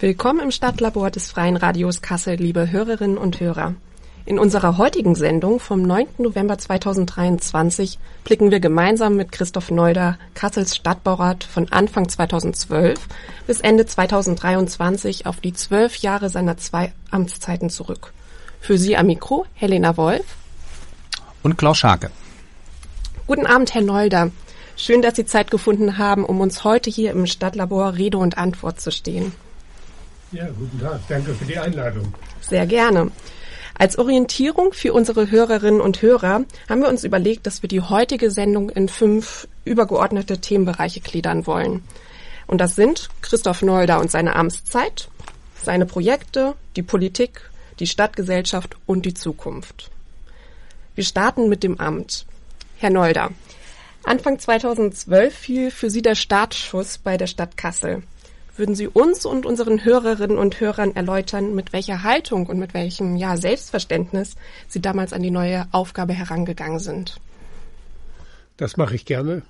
Willkommen im Stadtlabor des Freien Radios Kassel, liebe Hörerinnen und Hörer. In unserer heutigen Sendung vom 9. November 2023 blicken wir gemeinsam mit Christoph Neuder, Kassels Stadtbaurat von Anfang 2012 bis Ende 2023 auf die zwölf Jahre seiner zwei Amtszeiten zurück. Für Sie am Mikro Helena Wolf und Klaus Scharke. Guten Abend, Herr Neuder. Schön, dass Sie Zeit gefunden haben, um uns heute hier im Stadtlabor Rede und Antwort zu stehen. Ja, guten Tag. Danke für die Einladung. Sehr gerne. Als Orientierung für unsere Hörerinnen und Hörer haben wir uns überlegt, dass wir die heutige Sendung in fünf übergeordnete Themenbereiche gliedern wollen. Und das sind Christoph Nolder und seine Amtszeit, seine Projekte, die Politik, die Stadtgesellschaft und die Zukunft. Wir starten mit dem Amt. Herr Nolder, Anfang 2012 fiel für Sie der Startschuss bei der Stadt Kassel. Würden Sie uns und unseren Hörerinnen und Hörern erläutern, mit welcher Haltung und mit welchem ja, Selbstverständnis Sie damals an die neue Aufgabe herangegangen sind? Das mache ich gerne.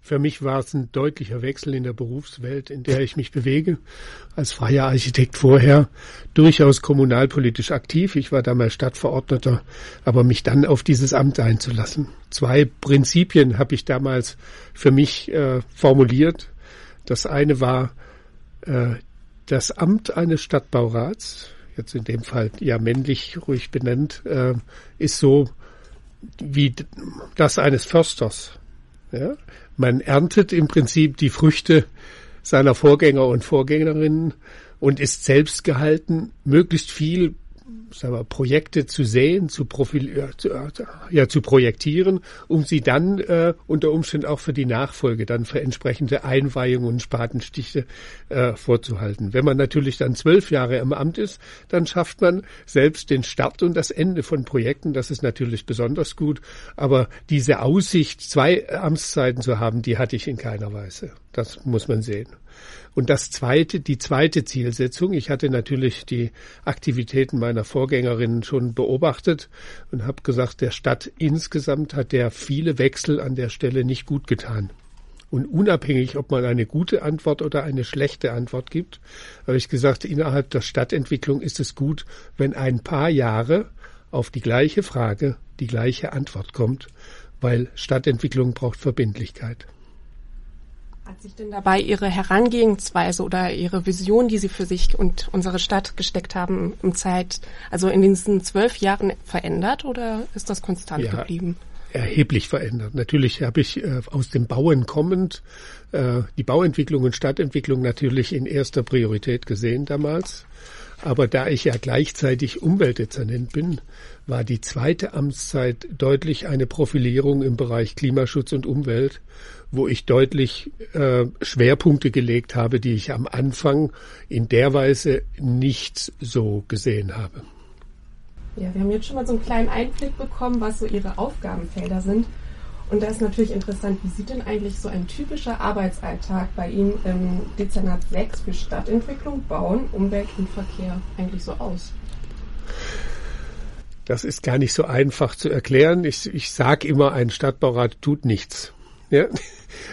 Für mich war es ein deutlicher Wechsel in der Berufswelt, in der ich mich bewege. Als freier Architekt vorher durchaus kommunalpolitisch aktiv. Ich war damals Stadtverordneter, aber mich dann auf dieses Amt einzulassen. Zwei Prinzipien habe ich damals für mich äh, formuliert. Das eine war, das Amt eines Stadtbaurats, jetzt in dem Fall ja männlich ruhig benannt, äh, ist so wie das eines Försters. Ja? Man erntet im Prinzip die Früchte seiner Vorgänger und Vorgängerinnen und ist selbst gehalten, möglichst viel sagen wir, Projekte zu sehen, zu, profil, ja, zu projektieren, um sie dann äh, unter Umständen auch für die Nachfolge dann für entsprechende Einweihungen und Spatenstiche äh, vorzuhalten. Wenn man natürlich dann zwölf Jahre im Amt ist, dann schafft man selbst den Start und das Ende von Projekten. Das ist natürlich besonders gut. Aber diese Aussicht, zwei Amtszeiten zu haben, die hatte ich in keiner Weise. Das muss man sehen. Und das zweite, die zweite Zielsetzung, ich hatte natürlich die Aktivitäten meiner Vorgängerinnen schon beobachtet und habe gesagt, der Stadt insgesamt hat der viele Wechsel an der Stelle nicht gut getan. Und unabhängig, ob man eine gute Antwort oder eine schlechte Antwort gibt, habe ich gesagt, innerhalb der Stadtentwicklung ist es gut, wenn ein paar Jahre auf die gleiche Frage die gleiche Antwort kommt, weil Stadtentwicklung braucht Verbindlichkeit. Hat sich denn dabei Ihre Herangehensweise oder Ihre Vision, die Sie für sich und unsere Stadt gesteckt haben, im Zeit, also in diesen zwölf Jahren verändert oder ist das konstant ja, geblieben? Erheblich verändert. Natürlich habe ich äh, aus dem Bauen kommend äh, die Bauentwicklung und Stadtentwicklung natürlich in erster Priorität gesehen damals. Aber da ich ja gleichzeitig Umweltdezernent bin, war die zweite Amtszeit deutlich eine Profilierung im Bereich Klimaschutz und Umwelt wo ich deutlich äh, Schwerpunkte gelegt habe, die ich am Anfang in der Weise nicht so gesehen habe. Ja, wir haben jetzt schon mal so einen kleinen Einblick bekommen, was so Ihre Aufgabenfelder sind. Und da ist natürlich interessant, wie sieht denn eigentlich so ein typischer Arbeitsalltag bei Ihnen im Dezernat 6 für Stadtentwicklung, Bauen, Umwelt und Verkehr eigentlich so aus? Das ist gar nicht so einfach zu erklären. Ich, ich sage immer, ein Stadtbaurat tut nichts. Ja,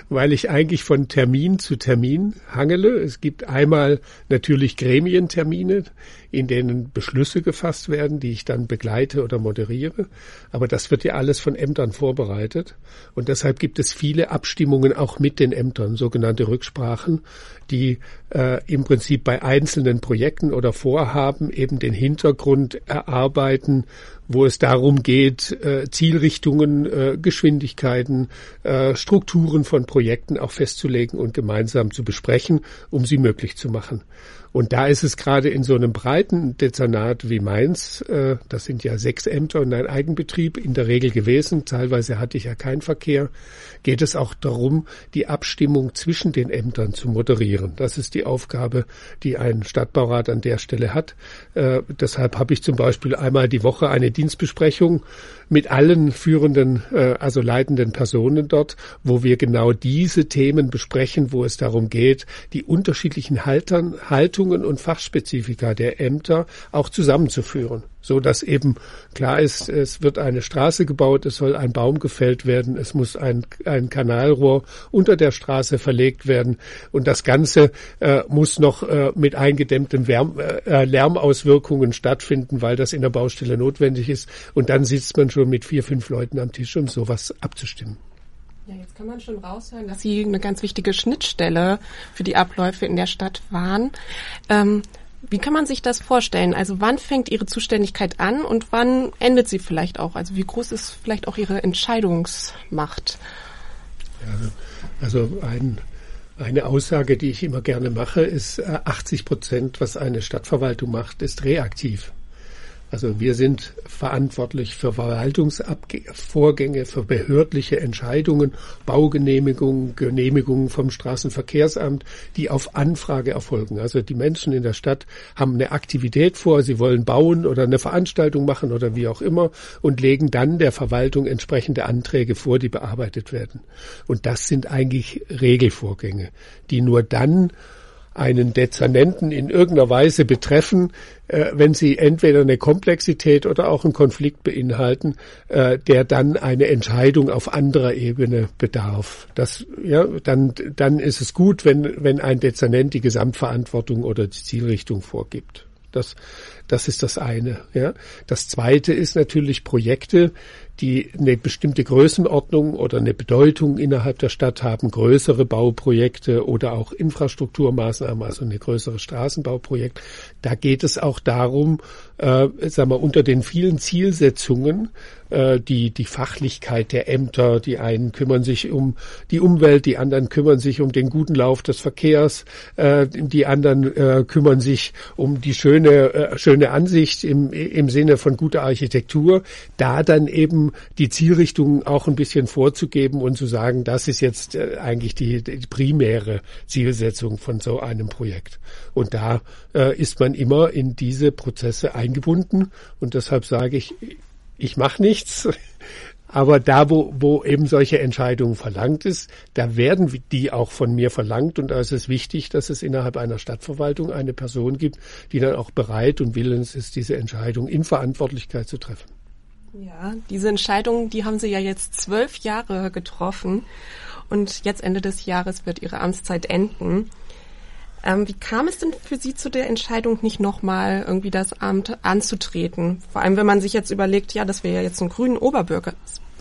weil ich eigentlich von Termin zu Termin hangele. Es gibt einmal natürlich Gremientermine, in denen Beschlüsse gefasst werden, die ich dann begleite oder moderiere. Aber das wird ja alles von Ämtern vorbereitet. Und deshalb gibt es viele Abstimmungen auch mit den Ämtern, sogenannte Rücksprachen, die äh, im Prinzip bei einzelnen Projekten oder Vorhaben eben den Hintergrund erarbeiten, wo es darum geht, äh, Zielrichtungen, äh, Geschwindigkeiten, äh, Strukturen von Projekten auch festzulegen und gemeinsam zu besprechen, um sie möglich zu machen. Und da ist es gerade in so einem breiten Dezernat wie meins, äh, das sind ja sechs Ämter und ein Eigenbetrieb in der Regel gewesen, teilweise hatte ich ja keinen Verkehr, geht es auch darum, die Abstimmung zwischen den Ämtern zu moderieren. Das ist die Aufgabe, die ein Stadtbaurat an der Stelle hat. Äh, deshalb habe ich zum Beispiel einmal die Woche eine Dienstbesprechung mit allen führenden, äh, also leitenden Personen dort, wo wir genau diese Themen besprechen, wo es darum geht, die unterschiedlichen Haltern, Haltungen Zielrichtungen und Fachspezifika der Ämter auch zusammenzuführen, so dass eben klar ist, es wird eine Straße gebaut, es soll ein Baum gefällt werden, es muss ein, ein Kanalrohr unter der Straße verlegt werden und das Ganze äh, muss noch äh, mit eingedämmten Wärm, äh, Lärmauswirkungen stattfinden, weil das in der Baustelle notwendig ist. Und dann sitzt man schon mit vier, fünf Leuten am Tisch, um sowas abzustimmen. Ja, jetzt kann man schon raushören, dass Sie eine ganz wichtige Schnittstelle für die Abläufe in der Stadt waren. Ähm, wie kann man sich das vorstellen? Also wann fängt Ihre Zuständigkeit an und wann endet sie vielleicht auch? Also wie groß ist vielleicht auch Ihre Entscheidungsmacht? also ein, eine Aussage, die ich immer gerne mache, ist 80 äh, Prozent, was eine Stadtverwaltung macht, ist reaktiv. Also wir sind verantwortlich für Verwaltungsvorgänge, für behördliche Entscheidungen, Baugenehmigungen, Genehmigungen vom Straßenverkehrsamt, die auf Anfrage erfolgen. Also die Menschen in der Stadt haben eine Aktivität vor, sie wollen bauen oder eine Veranstaltung machen oder wie auch immer und legen dann der Verwaltung entsprechende Anträge vor, die bearbeitet werden. Und das sind eigentlich Regelvorgänge, die nur dann einen Dezernenten in irgendeiner Weise betreffen, äh, wenn sie entweder eine Komplexität oder auch einen Konflikt beinhalten, äh, der dann eine Entscheidung auf anderer Ebene bedarf. Das, ja, dann, dann ist es gut, wenn, wenn ein Dezernent die Gesamtverantwortung oder die Zielrichtung vorgibt. Das, das ist das eine. Ja. Das zweite ist natürlich Projekte, die eine bestimmte Größenordnung oder eine Bedeutung innerhalb der Stadt haben, größere Bauprojekte oder auch Infrastrukturmaßnahmen, also eine größere Straßenbauprojekt. Da geht es auch darum, äh, sagen wir, unter den vielen Zielsetzungen äh, die, die Fachlichkeit der Ämter, die einen kümmern sich um die Umwelt, die anderen kümmern sich um den guten Lauf des Verkehrs, äh, die anderen äh, kümmern sich um die schöne, äh, schöne Ansicht im, im Sinne von guter Architektur, da dann eben die Zielrichtung auch ein bisschen vorzugeben und zu sagen, das ist jetzt äh, eigentlich die, die primäre Zielsetzung von so einem Projekt. Und da äh, ist man immer in diese Prozesse eingebunden und deshalb sage ich, ich mache nichts. Aber da, wo, wo eben solche Entscheidungen verlangt ist, da werden die auch von mir verlangt. Und da ist es wichtig, dass es innerhalb einer Stadtverwaltung eine Person gibt, die dann auch bereit und willens ist, diese Entscheidung in Verantwortlichkeit zu treffen. Ja, diese Entscheidung, die haben Sie ja jetzt zwölf Jahre getroffen. Und jetzt Ende des Jahres wird Ihre Amtszeit enden. Ähm, wie kam es denn für Sie zu der Entscheidung, nicht nochmal irgendwie das Amt anzutreten? Vor allem, wenn man sich jetzt überlegt, ja, dass wir ja jetzt einen grünen Oberbürger,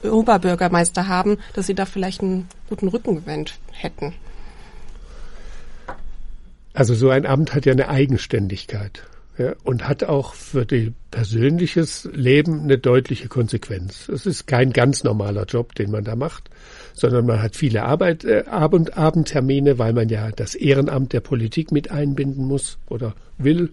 Oberbürgermeister haben, dass Sie da vielleicht einen guten Rückenwind hätten. Also so ein Amt hat ja eine Eigenständigkeit ja, und hat auch für die persönliches Leben eine deutliche Konsequenz. Es ist kein ganz normaler Job, den man da macht sondern man hat viele Arbeit, äh, Abend, Abendtermine, weil man ja das Ehrenamt der Politik mit einbinden muss oder will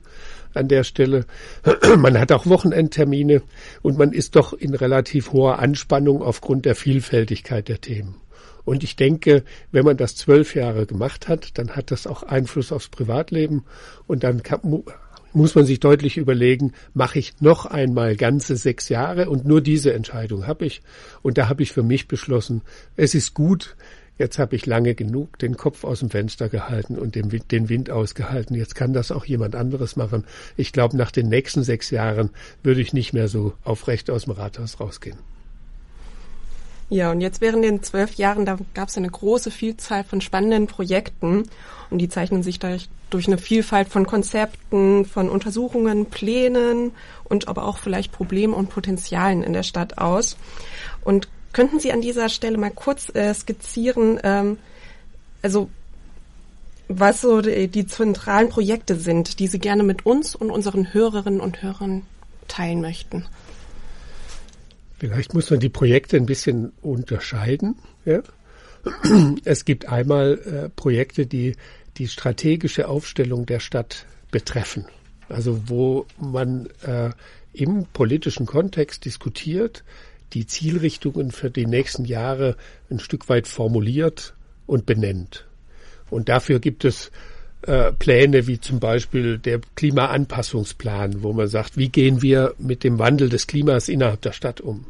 an der Stelle. Man hat auch Wochenendtermine und man ist doch in relativ hoher Anspannung aufgrund der Vielfältigkeit der Themen. Und ich denke, wenn man das zwölf Jahre gemacht hat, dann hat das auch Einfluss aufs Privatleben und dann kann, muss man sich deutlich überlegen, mache ich noch einmal ganze sechs Jahre und nur diese Entscheidung habe ich. Und da habe ich für mich beschlossen, es ist gut, jetzt habe ich lange genug den Kopf aus dem Fenster gehalten und den Wind, den Wind ausgehalten. Jetzt kann das auch jemand anderes machen. Ich glaube, nach den nächsten sechs Jahren würde ich nicht mehr so aufrecht aus dem Rathaus rausgehen. Ja, und jetzt während den zwölf Jahren, da gab es eine große Vielzahl von spannenden Projekten und die zeichnen sich durch, durch eine Vielfalt von Konzepten, von Untersuchungen, Plänen und aber auch vielleicht Problemen und Potenzialen in der Stadt aus. Und könnten Sie an dieser Stelle mal kurz äh, skizzieren, ähm, also was so die, die zentralen Projekte sind, die Sie gerne mit uns und unseren Hörerinnen und Hörern teilen möchten? Vielleicht muss man die Projekte ein bisschen unterscheiden. Ja? Es gibt einmal äh, Projekte, die die strategische Aufstellung der Stadt betreffen. Also wo man äh, im politischen Kontext diskutiert, die Zielrichtungen für die nächsten Jahre ein Stück weit formuliert und benennt. Und dafür gibt es äh, Pläne wie zum Beispiel der Klimaanpassungsplan, wo man sagt, wie gehen wir mit dem Wandel des Klimas innerhalb der Stadt um?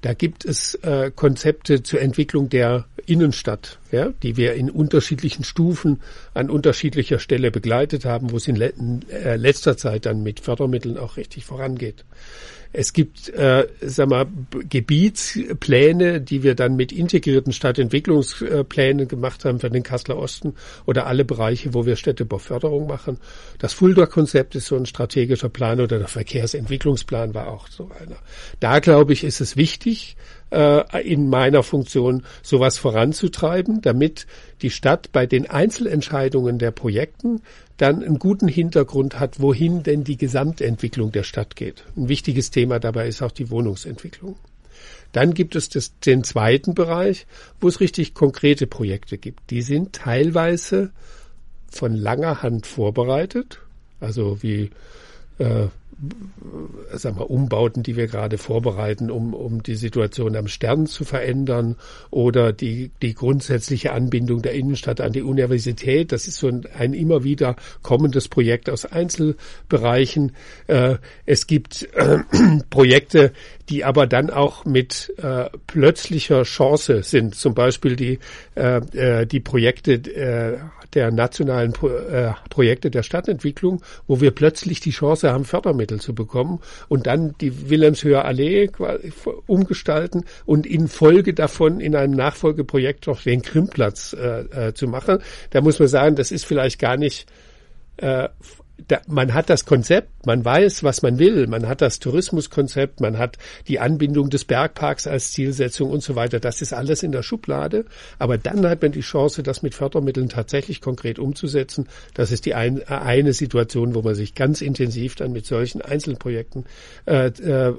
Da gibt es äh, Konzepte zur Entwicklung der Innenstadt, ja, die wir in unterschiedlichen Stufen an unterschiedlicher Stelle begleitet haben, wo es in, le in äh, letzter Zeit dann mit Fördermitteln auch richtig vorangeht. Es gibt, äh, sag mal, Gebietspläne, die wir dann mit integrierten Stadtentwicklungsplänen gemacht haben für den Kasseler Osten oder alle Bereiche, wo wir Städtebauförderung machen. Das Fulda-Konzept ist so ein strategischer Plan oder der Verkehrsentwicklungsplan war auch so einer. Da, glaube ich, ist es wichtig, äh, in meiner Funktion sowas voranzutreiben, damit die Stadt bei den Einzelentscheidungen der Projekten dann einen guten Hintergrund hat, wohin denn die Gesamtentwicklung der Stadt geht. Ein wichtiges Thema dabei ist auch die Wohnungsentwicklung. Dann gibt es das, den zweiten Bereich, wo es richtig konkrete Projekte gibt. Die sind teilweise von langer Hand vorbereitet, also wie äh, sagen wir, Umbauten, die wir gerade vorbereiten, um, um die Situation am Stern zu verändern oder die, die grundsätzliche Anbindung der Innenstadt an die Universität. Das ist so ein, ein immer wieder kommendes Projekt aus Einzelbereichen. Äh, es gibt äh, Projekte, die aber dann auch mit äh, plötzlicher Chance sind. Zum Beispiel die, äh, äh die Projekte äh, der nationalen Pro äh, Projekte der Stadtentwicklung, wo wir plötzlich die Chance haben, Fördermittel zu bekommen und dann die Wilhelmshöher Allee umgestalten und in Folge davon in einem Nachfolgeprojekt noch den Krimmplatz äh, äh, zu machen. Da muss man sagen, das ist vielleicht gar nicht äh, da, man hat das Konzept, man weiß, was man will, man hat das Tourismuskonzept, man hat die Anbindung des Bergparks als Zielsetzung und so weiter. Das ist alles in der Schublade. Aber dann hat man die Chance, das mit Fördermitteln tatsächlich konkret umzusetzen. Das ist die ein, eine Situation, wo man sich ganz intensiv dann mit solchen Einzelprojekten äh, äh,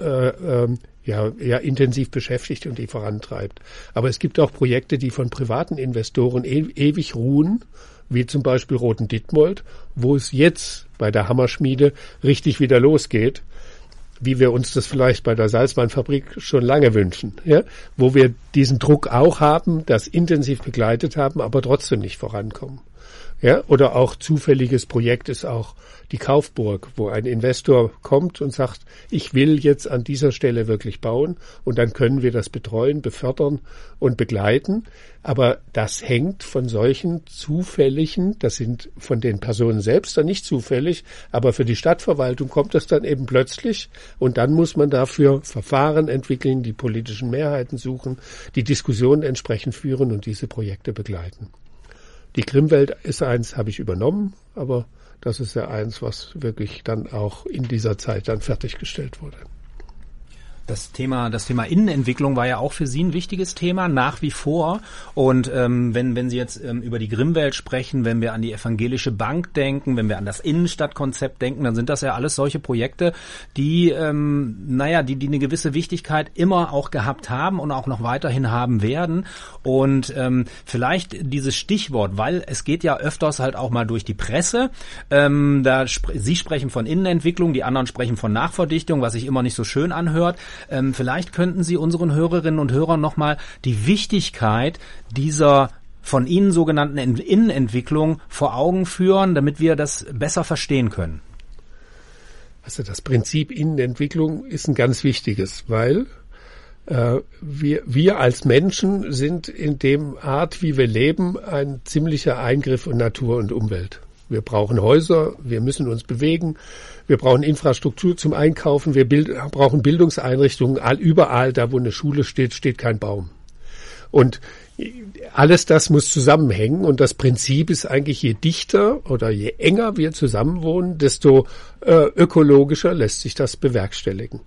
äh, äh, ja, ja intensiv beschäftigt und die vorantreibt. Aber es gibt auch Projekte, die von privaten Investoren e ewig ruhen wie zum Beispiel Roten Dittmold, wo es jetzt bei der Hammerschmiede richtig wieder losgeht, wie wir uns das vielleicht bei der Salzweinfabrik schon lange wünschen, ja? wo wir diesen Druck auch haben, das intensiv begleitet haben, aber trotzdem nicht vorankommen. Ja, oder auch zufälliges Projekt ist auch die Kaufburg, wo ein Investor kommt und sagt, ich will jetzt an dieser Stelle wirklich bauen und dann können wir das betreuen, befördern und begleiten. Aber das hängt von solchen zufälligen, das sind von den Personen selbst dann nicht zufällig, aber für die Stadtverwaltung kommt das dann eben plötzlich und dann muss man dafür Verfahren entwickeln, die politischen Mehrheiten suchen, die Diskussionen entsprechend führen und diese Projekte begleiten. Die Grimmwelt ist eins, habe ich übernommen, aber das ist ja eins, was wirklich dann auch in dieser Zeit dann fertiggestellt wurde. Das Thema, das Thema Innenentwicklung war ja auch für Sie ein wichtiges Thema, nach wie vor. Und ähm, wenn, wenn Sie jetzt ähm, über die Grimmwelt sprechen, wenn wir an die evangelische Bank denken, wenn wir an das Innenstadtkonzept denken, dann sind das ja alles solche Projekte, die, ähm, naja, die, die eine gewisse Wichtigkeit immer auch gehabt haben und auch noch weiterhin haben werden. Und ähm, vielleicht dieses Stichwort, weil es geht ja öfters halt auch mal durch die Presse. Ähm, da sp Sie sprechen von Innenentwicklung, die anderen sprechen von Nachverdichtung, was sich immer nicht so schön anhört. Ähm, vielleicht könnten Sie unseren Hörerinnen und Hörern nochmal die Wichtigkeit dieser von Ihnen sogenannten Innenentwicklung vor Augen führen, damit wir das besser verstehen können. Also das Prinzip Innenentwicklung ist ein ganz wichtiges, weil äh, wir, wir als Menschen sind in dem Art, wie wir leben, ein ziemlicher Eingriff in Natur und Umwelt. Wir brauchen Häuser, wir müssen uns bewegen, wir brauchen Infrastruktur zum Einkaufen, wir bild, brauchen Bildungseinrichtungen. All, überall, da wo eine Schule steht, steht kein Baum. Und alles das muss zusammenhängen und das Prinzip ist eigentlich, je dichter oder je enger wir zusammenwohnen, desto äh, ökologischer lässt sich das bewerkstelligen.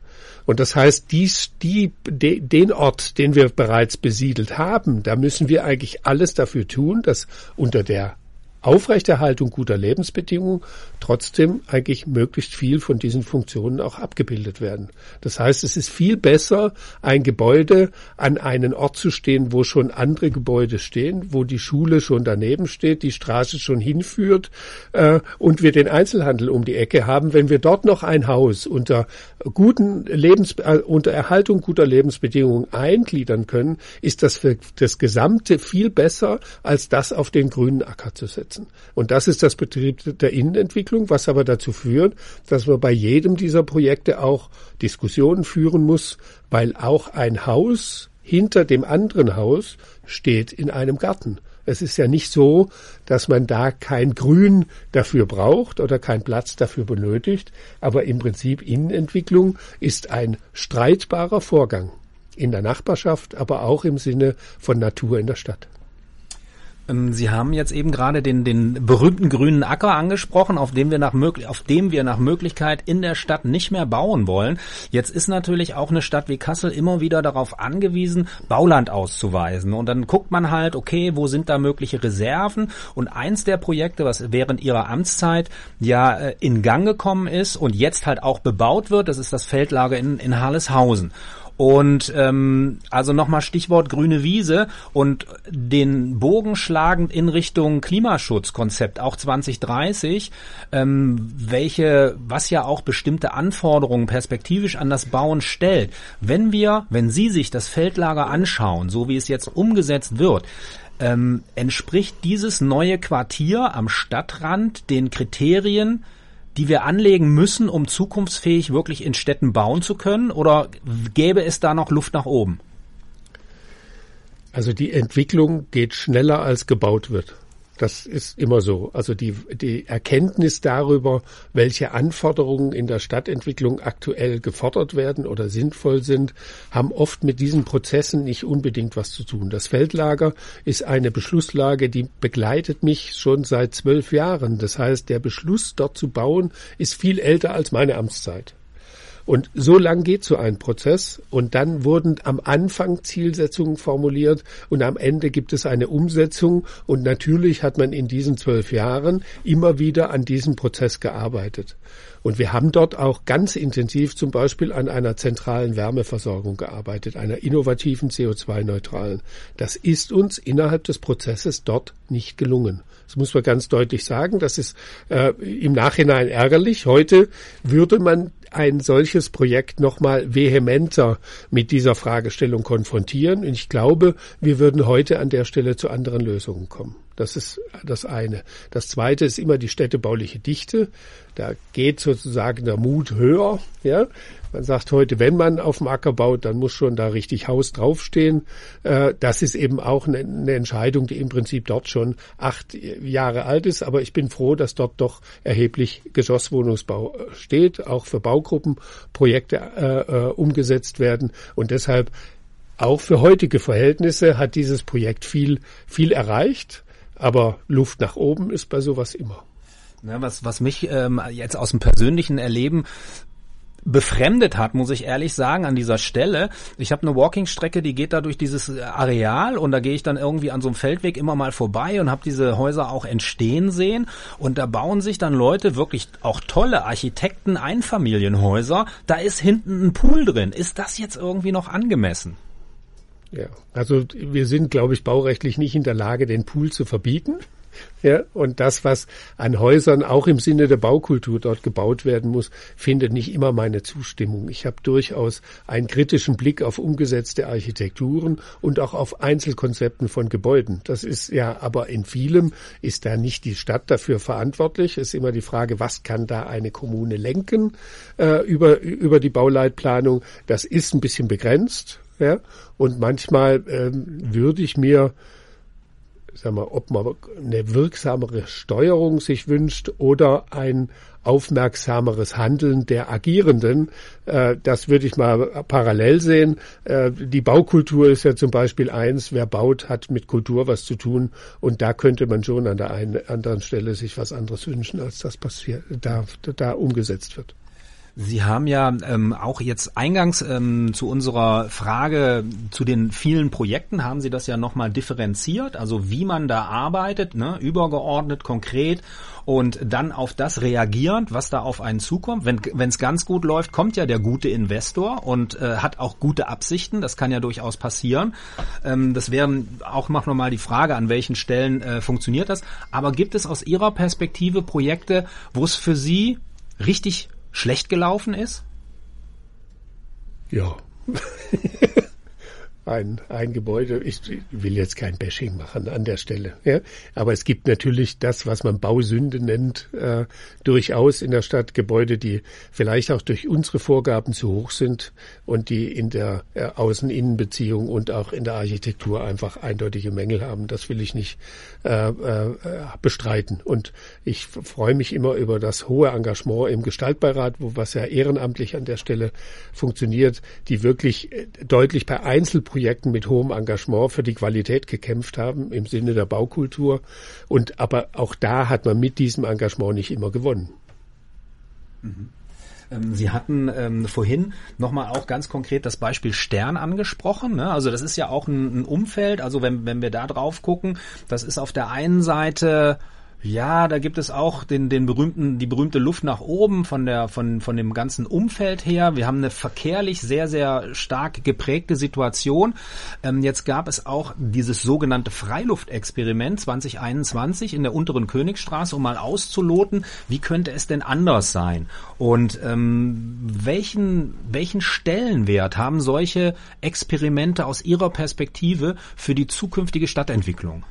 Und das heißt, dies, die, de, den Ort, den wir bereits besiedelt haben, da müssen wir eigentlich alles dafür tun, dass unter der Aufrechterhaltung guter Lebensbedingungen trotzdem eigentlich möglichst viel von diesen Funktionen auch abgebildet werden. Das heißt, es ist viel besser, ein Gebäude an einen Ort zu stehen, wo schon andere Gebäude stehen, wo die Schule schon daneben steht, die Straße schon hinführt äh, und wir den Einzelhandel um die Ecke haben. Wenn wir dort noch ein Haus unter guten Lebens äh, unter Erhaltung guter Lebensbedingungen eingliedern können, ist das für das Gesamte viel besser, als das auf den grünen Acker zu setzen. Und das ist das Betrieb der Innenentwicklung, was aber dazu führt, dass man bei jedem dieser Projekte auch Diskussionen führen muss, weil auch ein Haus hinter dem anderen Haus steht in einem Garten. Es ist ja nicht so, dass man da kein Grün dafür braucht oder keinen Platz dafür benötigt, aber im Prinzip Innenentwicklung ist ein streitbarer Vorgang in der Nachbarschaft, aber auch im Sinne von Natur in der Stadt. Ähm, Sie haben jetzt eben gerade den, den berühmten grünen Acker angesprochen, auf dem wir nach auf dem wir nach Möglichkeit in der Stadt nicht mehr bauen wollen. Jetzt ist natürlich auch eine Stadt wie Kassel immer wieder darauf angewiesen, Bauland auszuweisen. Und dann guckt man halt, okay, wo sind da mögliche Reserven? Und eins der Projekte, was während Ihrer Amtszeit ja äh, in Gang gekommen ist und jetzt halt auch bebaut wird, das ist das Feldlager in, in Harleshausen. Und ähm, also nochmal Stichwort grüne Wiese und den Bogen schlagend in Richtung Klimaschutzkonzept, auch 2030, ähm, welche, was ja auch bestimmte Anforderungen perspektivisch an das Bauen stellt. Wenn wir, wenn Sie sich das Feldlager anschauen, so wie es jetzt umgesetzt wird, ähm, entspricht dieses neue Quartier am Stadtrand den Kriterien, die wir anlegen müssen, um zukunftsfähig wirklich in Städten bauen zu können? Oder gäbe es da noch Luft nach oben? Also die Entwicklung geht schneller, als gebaut wird. Das ist immer so. Also die, die Erkenntnis darüber, welche Anforderungen in der Stadtentwicklung aktuell gefordert werden oder sinnvoll sind, haben oft mit diesen Prozessen nicht unbedingt was zu tun. Das Feldlager ist eine Beschlusslage, die begleitet mich schon seit zwölf Jahren. Das heißt, der Beschluss, dort zu bauen, ist viel älter als meine Amtszeit. Und so lang geht so ein Prozess. Und dann wurden am Anfang Zielsetzungen formuliert und am Ende gibt es eine Umsetzung. Und natürlich hat man in diesen zwölf Jahren immer wieder an diesem Prozess gearbeitet. Und wir haben dort auch ganz intensiv zum Beispiel an einer zentralen Wärmeversorgung gearbeitet, einer innovativen CO2-neutralen. Das ist uns innerhalb des Prozesses dort nicht gelungen. Das muss man ganz deutlich sagen. Das ist äh, im Nachhinein ärgerlich. Heute würde man ein solches Projekt nochmal vehementer mit dieser Fragestellung konfrontieren. Und ich glaube, wir würden heute an der Stelle zu anderen Lösungen kommen. Das ist das eine. Das zweite ist immer die städtebauliche Dichte. Da geht sozusagen der Mut höher. Ja, man sagt heute, wenn man auf dem Acker baut, dann muss schon da richtig Haus draufstehen. Äh, das ist eben auch eine Entscheidung, die im Prinzip dort schon acht Jahre alt ist. Aber ich bin froh, dass dort doch erheblich Geschosswohnungsbau äh, steht, auch für Baugruppenprojekte äh, umgesetzt werden. Und deshalb auch für heutige Verhältnisse hat dieses Projekt viel, viel erreicht. Aber Luft nach oben ist bei sowas immer. Ja, was, was mich ähm, jetzt aus dem persönlichen Erleben befremdet hat, muss ich ehrlich sagen, an dieser Stelle. Ich habe eine Walking-Strecke, die geht da durch dieses Areal und da gehe ich dann irgendwie an so einem Feldweg immer mal vorbei und habe diese Häuser auch entstehen sehen und da bauen sich dann Leute wirklich auch tolle Architekten Einfamilienhäuser. Da ist hinten ein Pool drin. Ist das jetzt irgendwie noch angemessen? Ja, also wir sind, glaube ich, baurechtlich nicht in der Lage, den Pool zu verbieten. Ja, und das, was an Häusern auch im Sinne der Baukultur dort gebaut werden muss, findet nicht immer meine Zustimmung. Ich habe durchaus einen kritischen Blick auf umgesetzte Architekturen und auch auf Einzelkonzepten von Gebäuden. Das ist ja, aber in vielem ist da nicht die Stadt dafür verantwortlich. Es ist immer die Frage, was kann da eine Kommune lenken äh, über, über die Bauleitplanung. Das ist ein bisschen begrenzt. Ja, und manchmal ähm, würde ich mir sag mal, ob man eine wirksamere Steuerung sich wünscht oder ein aufmerksameres Handeln der Agierenden. Äh, das würde ich mal parallel sehen. Äh, die Baukultur ist ja zum Beispiel eins. Wer baut, hat mit Kultur was zu tun. Und da könnte man schon an der einen anderen Stelle sich was anderes wünschen, als das passiert, da, da umgesetzt wird. Sie haben ja ähm, auch jetzt eingangs ähm, zu unserer Frage zu den vielen Projekten haben Sie das ja nochmal differenziert, also wie man da arbeitet, ne, übergeordnet, konkret und dann auf das reagierend, was da auf einen zukommt. Wenn es ganz gut läuft, kommt ja der gute Investor und äh, hat auch gute Absichten. Das kann ja durchaus passieren. Ähm, das wäre auch noch mal die Frage, an welchen Stellen äh, funktioniert das. Aber gibt es aus Ihrer Perspektive Projekte, wo es für Sie richtig schlecht gelaufen ist? Ja. ein, ein Gebäude. Ich will jetzt kein Bashing machen an der Stelle. Ja? Aber es gibt natürlich das, was man Bausünde nennt, äh, durchaus in der Stadt Gebäude, die vielleicht auch durch unsere Vorgaben zu hoch sind und die in der äh, Außen-Innen-Beziehung und auch in der Architektur einfach eindeutige Mängel haben. Das will ich nicht äh, äh, bestreiten. Und ich freue mich immer über das hohe Engagement im Gestaltbeirat, wo was ja ehrenamtlich an der Stelle funktioniert, die wirklich äh, deutlich bei Einzelprojekten mit hohem Engagement für die Qualität gekämpft haben im Sinne der Baukultur. Und aber auch da hat man mit diesem Engagement nicht immer gewonnen. Mhm. Ähm, Sie hatten ähm, vorhin nochmal auch ganz konkret das Beispiel Stern angesprochen. Ne? Also das ist ja auch ein, ein Umfeld. Also wenn, wenn wir da drauf gucken, das ist auf der einen Seite ja, da gibt es auch den, den berühmten, die berühmte Luft nach oben von der, von, von dem ganzen Umfeld her. Wir haben eine verkehrlich sehr, sehr stark geprägte Situation. Ähm, jetzt gab es auch dieses sogenannte Freiluftexperiment 2021 in der unteren Königstraße, um mal auszuloten, wie könnte es denn anders sein? Und ähm, welchen, welchen Stellenwert haben solche Experimente aus Ihrer Perspektive für die zukünftige Stadtentwicklung?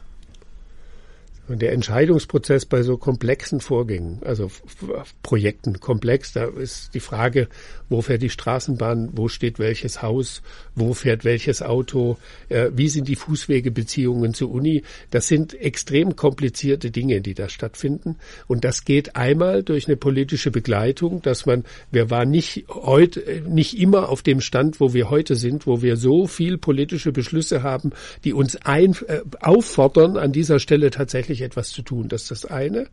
Und der Entscheidungsprozess bei so komplexen Vorgängen, also Projekten komplex, da ist die Frage, wo fährt die Straßenbahn, wo steht welches Haus, wo fährt welches Auto, äh, wie sind die Fußwegebeziehungen zur Uni. Das sind extrem komplizierte Dinge, die da stattfinden. Und das geht einmal durch eine politische Begleitung, dass man, wir waren nicht heute, nicht immer auf dem Stand, wo wir heute sind, wo wir so viel politische Beschlüsse haben, die uns ein, äh, auffordern, an dieser Stelle tatsächlich wirklich etwas zu tun. Das ist das eine.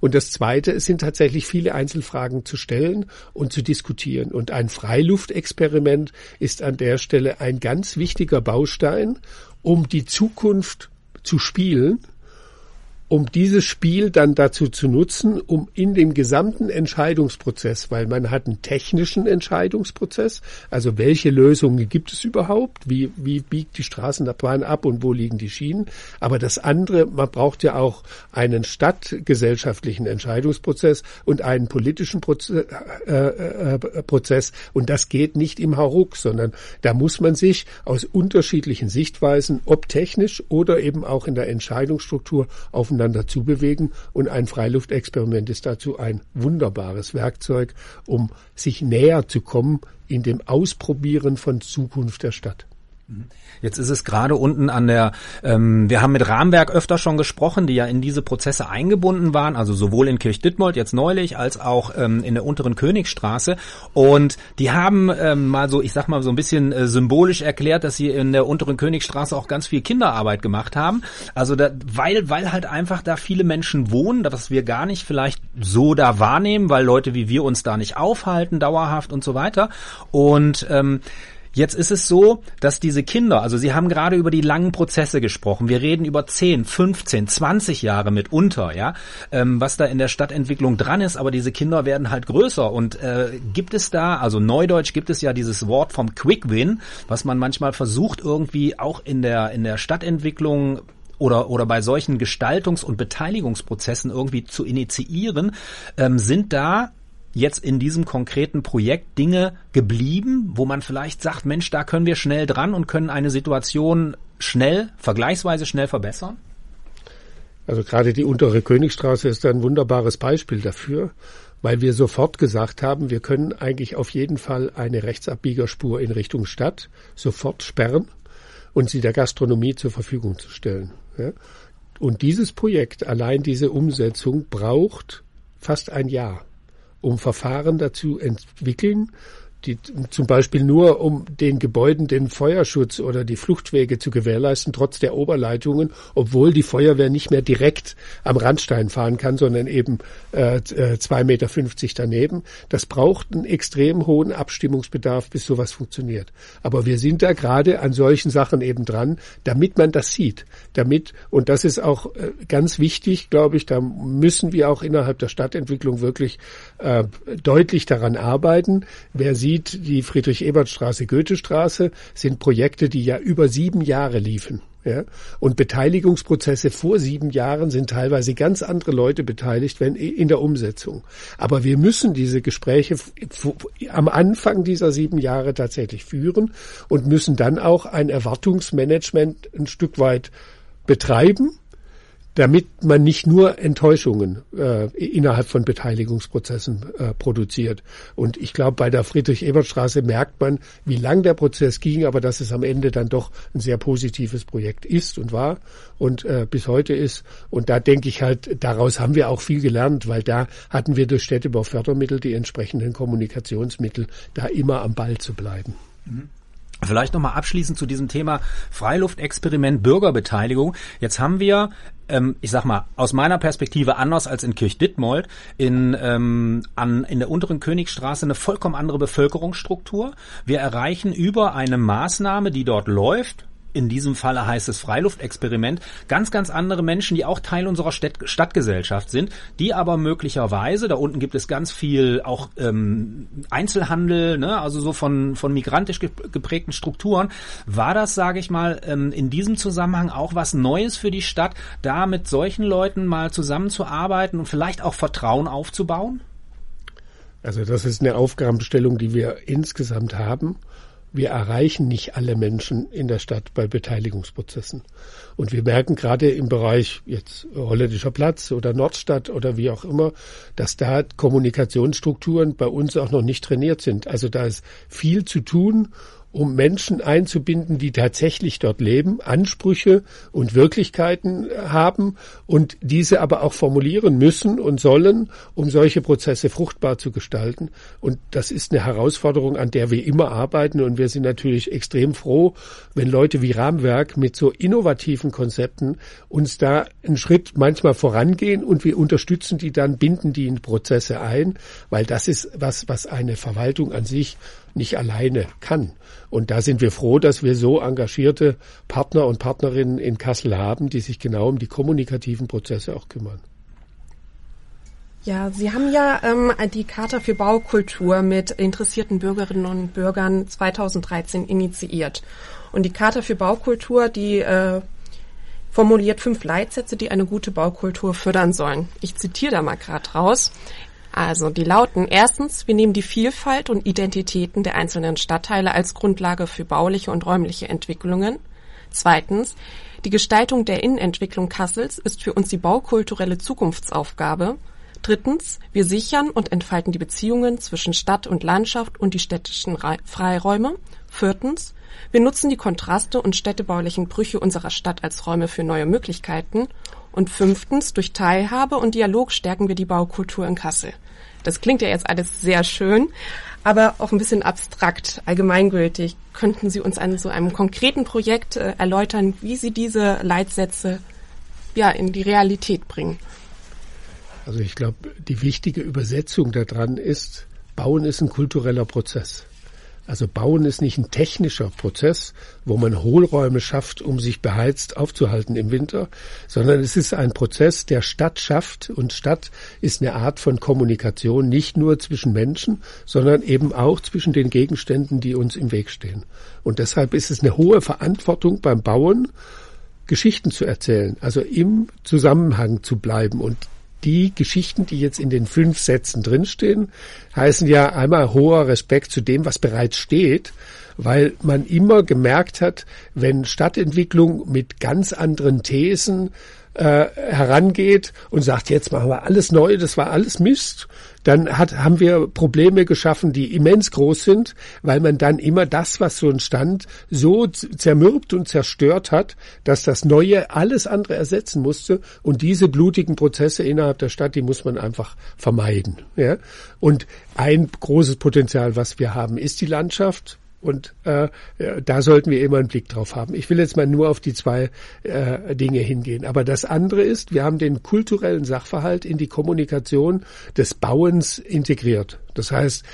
Und das zweite, es sind tatsächlich viele Einzelfragen zu stellen und zu diskutieren. Und ein Freiluftexperiment ist an der Stelle ein ganz wichtiger Baustein, um die Zukunft zu spielen um dieses Spiel dann dazu zu nutzen, um in dem gesamten Entscheidungsprozess, weil man hat einen technischen Entscheidungsprozess, also welche Lösungen gibt es überhaupt, wie, wie biegt die Straßenbahn ab und wo liegen die Schienen, aber das andere, man braucht ja auch einen stadtgesellschaftlichen Entscheidungsprozess und einen politischen Proze äh, äh, Prozess. Und das geht nicht im Hauruck, sondern da muss man sich aus unterschiedlichen Sichtweisen, ob technisch oder eben auch in der Entscheidungsstruktur auf aufeinander zubewegen und ein Freiluftexperiment ist dazu ein wunderbares Werkzeug, um sich näher zu kommen in dem Ausprobieren von Zukunft der Stadt. Jetzt ist es gerade unten an der, ähm, wir haben mit Rahmenwerk öfter schon gesprochen, die ja in diese Prozesse eingebunden waren, also sowohl in Kirchditmold jetzt neulich als auch ähm, in der unteren Königstraße. Und die haben ähm, mal so, ich sag mal so ein bisschen äh, symbolisch erklärt, dass sie in der unteren Königstraße auch ganz viel Kinderarbeit gemacht haben. Also da, weil, weil halt einfach da viele Menschen wohnen, was wir gar nicht vielleicht so da wahrnehmen, weil Leute wie wir uns da nicht aufhalten, dauerhaft und so weiter. Und ähm, Jetzt ist es so, dass diese Kinder, also Sie haben gerade über die langen Prozesse gesprochen. Wir reden über 10, 15, 20 Jahre mitunter, ja, ähm, was da in der Stadtentwicklung dran ist. Aber diese Kinder werden halt größer. Und äh, gibt es da, also Neudeutsch gibt es ja dieses Wort vom Quick Win, was man manchmal versucht irgendwie auch in der in der Stadtentwicklung oder, oder bei solchen Gestaltungs- und Beteiligungsprozessen irgendwie zu initiieren, ähm, sind da jetzt in diesem konkreten Projekt Dinge geblieben, wo man vielleicht sagt, Mensch, da können wir schnell dran und können eine Situation schnell, vergleichsweise schnell verbessern? Also gerade die untere Königstraße ist ein wunderbares Beispiel dafür, weil wir sofort gesagt haben, wir können eigentlich auf jeden Fall eine Rechtsabbiegerspur in Richtung Stadt sofort sperren und sie der Gastronomie zur Verfügung zu stellen. Und dieses Projekt, allein diese Umsetzung, braucht fast ein Jahr um Verfahren dazu entwickeln, die zum Beispiel nur um den Gebäuden den Feuerschutz oder die Fluchtwege zu gewährleisten, trotz der Oberleitungen, obwohl die Feuerwehr nicht mehr direkt am Randstein fahren kann, sondern eben äh, 2,50 äh, Meter daneben. Das braucht einen extrem hohen Abstimmungsbedarf, bis sowas funktioniert. Aber wir sind da gerade an solchen Sachen eben dran, damit man das sieht. Damit, und das ist auch äh, ganz wichtig, glaube ich, da müssen wir auch innerhalb der Stadtentwicklung wirklich äh, deutlich daran arbeiten. Wer sieht, sieht, die Friedrich-Ebert-Straße, Goethestraße sind Projekte, die ja über sieben Jahre liefen. Ja? Und Beteiligungsprozesse vor sieben Jahren sind teilweise ganz andere Leute beteiligt, wenn in der Umsetzung. Aber wir müssen diese Gespräche am Anfang dieser sieben Jahre tatsächlich führen und müssen dann auch ein Erwartungsmanagement ein Stück weit betreiben damit man nicht nur Enttäuschungen äh, innerhalb von Beteiligungsprozessen äh, produziert. Und ich glaube, bei der Friedrich-Ebert-Straße merkt man, wie lang der Prozess ging, aber dass es am Ende dann doch ein sehr positives Projekt ist und war und äh, bis heute ist. Und da denke ich halt, daraus haben wir auch viel gelernt, weil da hatten wir durch Städtebau-Fördermittel die entsprechenden Kommunikationsmittel, da immer am Ball zu bleiben. Mhm. Vielleicht nochmal abschließend zu diesem Thema Freiluftexperiment Bürgerbeteiligung. Jetzt haben wir, ähm, ich sag mal, aus meiner Perspektive anders als in Kirchdittmold, in, ähm, an, in der unteren Königstraße eine vollkommen andere Bevölkerungsstruktur. Wir erreichen über eine Maßnahme, die dort läuft, in diesem Falle heißt es Freiluftexperiment, ganz, ganz andere Menschen, die auch Teil unserer Stadt Stadtgesellschaft sind, die aber möglicherweise, da unten gibt es ganz viel auch ähm, Einzelhandel, ne, also so von, von migrantisch geprägten Strukturen. War das, sage ich mal, ähm, in diesem Zusammenhang auch was Neues für die Stadt, da mit solchen Leuten mal zusammenzuarbeiten und vielleicht auch Vertrauen aufzubauen? Also das ist eine Aufgabenstellung, die wir insgesamt haben wir erreichen nicht alle Menschen in der Stadt bei Beteiligungsprozessen. Und wir merken gerade im Bereich jetzt Holländischer Platz oder Nordstadt oder wie auch immer, dass da Kommunikationsstrukturen bei uns auch noch nicht trainiert sind. Also da ist viel zu tun um Menschen einzubinden, die tatsächlich dort leben, Ansprüche und Wirklichkeiten haben und diese aber auch formulieren müssen und sollen, um solche Prozesse fruchtbar zu gestalten. Und das ist eine Herausforderung, an der wir immer arbeiten. Und wir sind natürlich extrem froh, wenn Leute wie Rahmenwerk mit so innovativen Konzepten uns da einen Schritt manchmal vorangehen und wir unterstützen die dann, binden die in Prozesse ein, weil das ist was, was eine Verwaltung an sich nicht alleine kann. Und da sind wir froh, dass wir so engagierte Partner und Partnerinnen in Kassel haben, die sich genau um die kommunikativen Prozesse auch kümmern. Ja, Sie haben ja ähm, die Charta für Baukultur mit interessierten Bürgerinnen und Bürgern 2013 initiiert. Und die Charta für Baukultur, die äh, formuliert fünf Leitsätze, die eine gute Baukultur fördern sollen. Ich zitiere da mal gerade raus. Also die lauten erstens, wir nehmen die Vielfalt und Identitäten der einzelnen Stadtteile als Grundlage für bauliche und räumliche Entwicklungen. Zweitens, die Gestaltung der Innenentwicklung Kassels ist für uns die baukulturelle Zukunftsaufgabe. Drittens, wir sichern und entfalten die Beziehungen zwischen Stadt und Landschaft und die städtischen Freiräume. Viertens, wir nutzen die Kontraste und städtebaulichen Brüche unserer Stadt als Räume für neue Möglichkeiten. Und fünftens, durch Teilhabe und Dialog stärken wir die Baukultur in Kassel. Das klingt ja jetzt alles sehr schön, aber auch ein bisschen abstrakt, allgemeingültig. Könnten Sie uns an so einem konkreten Projekt äh, erläutern, wie Sie diese Leitsätze ja in die Realität bringen? Also ich glaube, die wichtige Übersetzung daran ist, Bauen ist ein kultureller Prozess. Also Bauen ist nicht ein technischer Prozess, wo man Hohlräume schafft, um sich beheizt aufzuhalten im Winter, sondern es ist ein Prozess, der Stadt schafft und Stadt ist eine Art von Kommunikation, nicht nur zwischen Menschen, sondern eben auch zwischen den Gegenständen, die uns im Weg stehen. Und deshalb ist es eine hohe Verantwortung beim Bauen, Geschichten zu erzählen, also im Zusammenhang zu bleiben und die Geschichten, die jetzt in den fünf Sätzen drinstehen, heißen ja einmal hoher Respekt zu dem, was bereits steht, weil man immer gemerkt hat, wenn Stadtentwicklung mit ganz anderen Thesen äh, herangeht und sagt, jetzt machen wir alles neu, das war alles Mist, dann hat, haben wir Probleme geschaffen, die immens groß sind, weil man dann immer das, was so entstand, so zermürbt und zerstört hat, dass das Neue alles andere ersetzen musste. Und diese blutigen Prozesse innerhalb der Stadt, die muss man einfach vermeiden. Ja? Und ein großes Potenzial, was wir haben, ist die Landschaft. Und äh, da sollten wir immer einen Blick drauf haben. Ich will jetzt mal nur auf die zwei äh, Dinge hingehen. Aber das andere ist, wir haben den kulturellen Sachverhalt in die Kommunikation des Bauens integriert. Das heißt,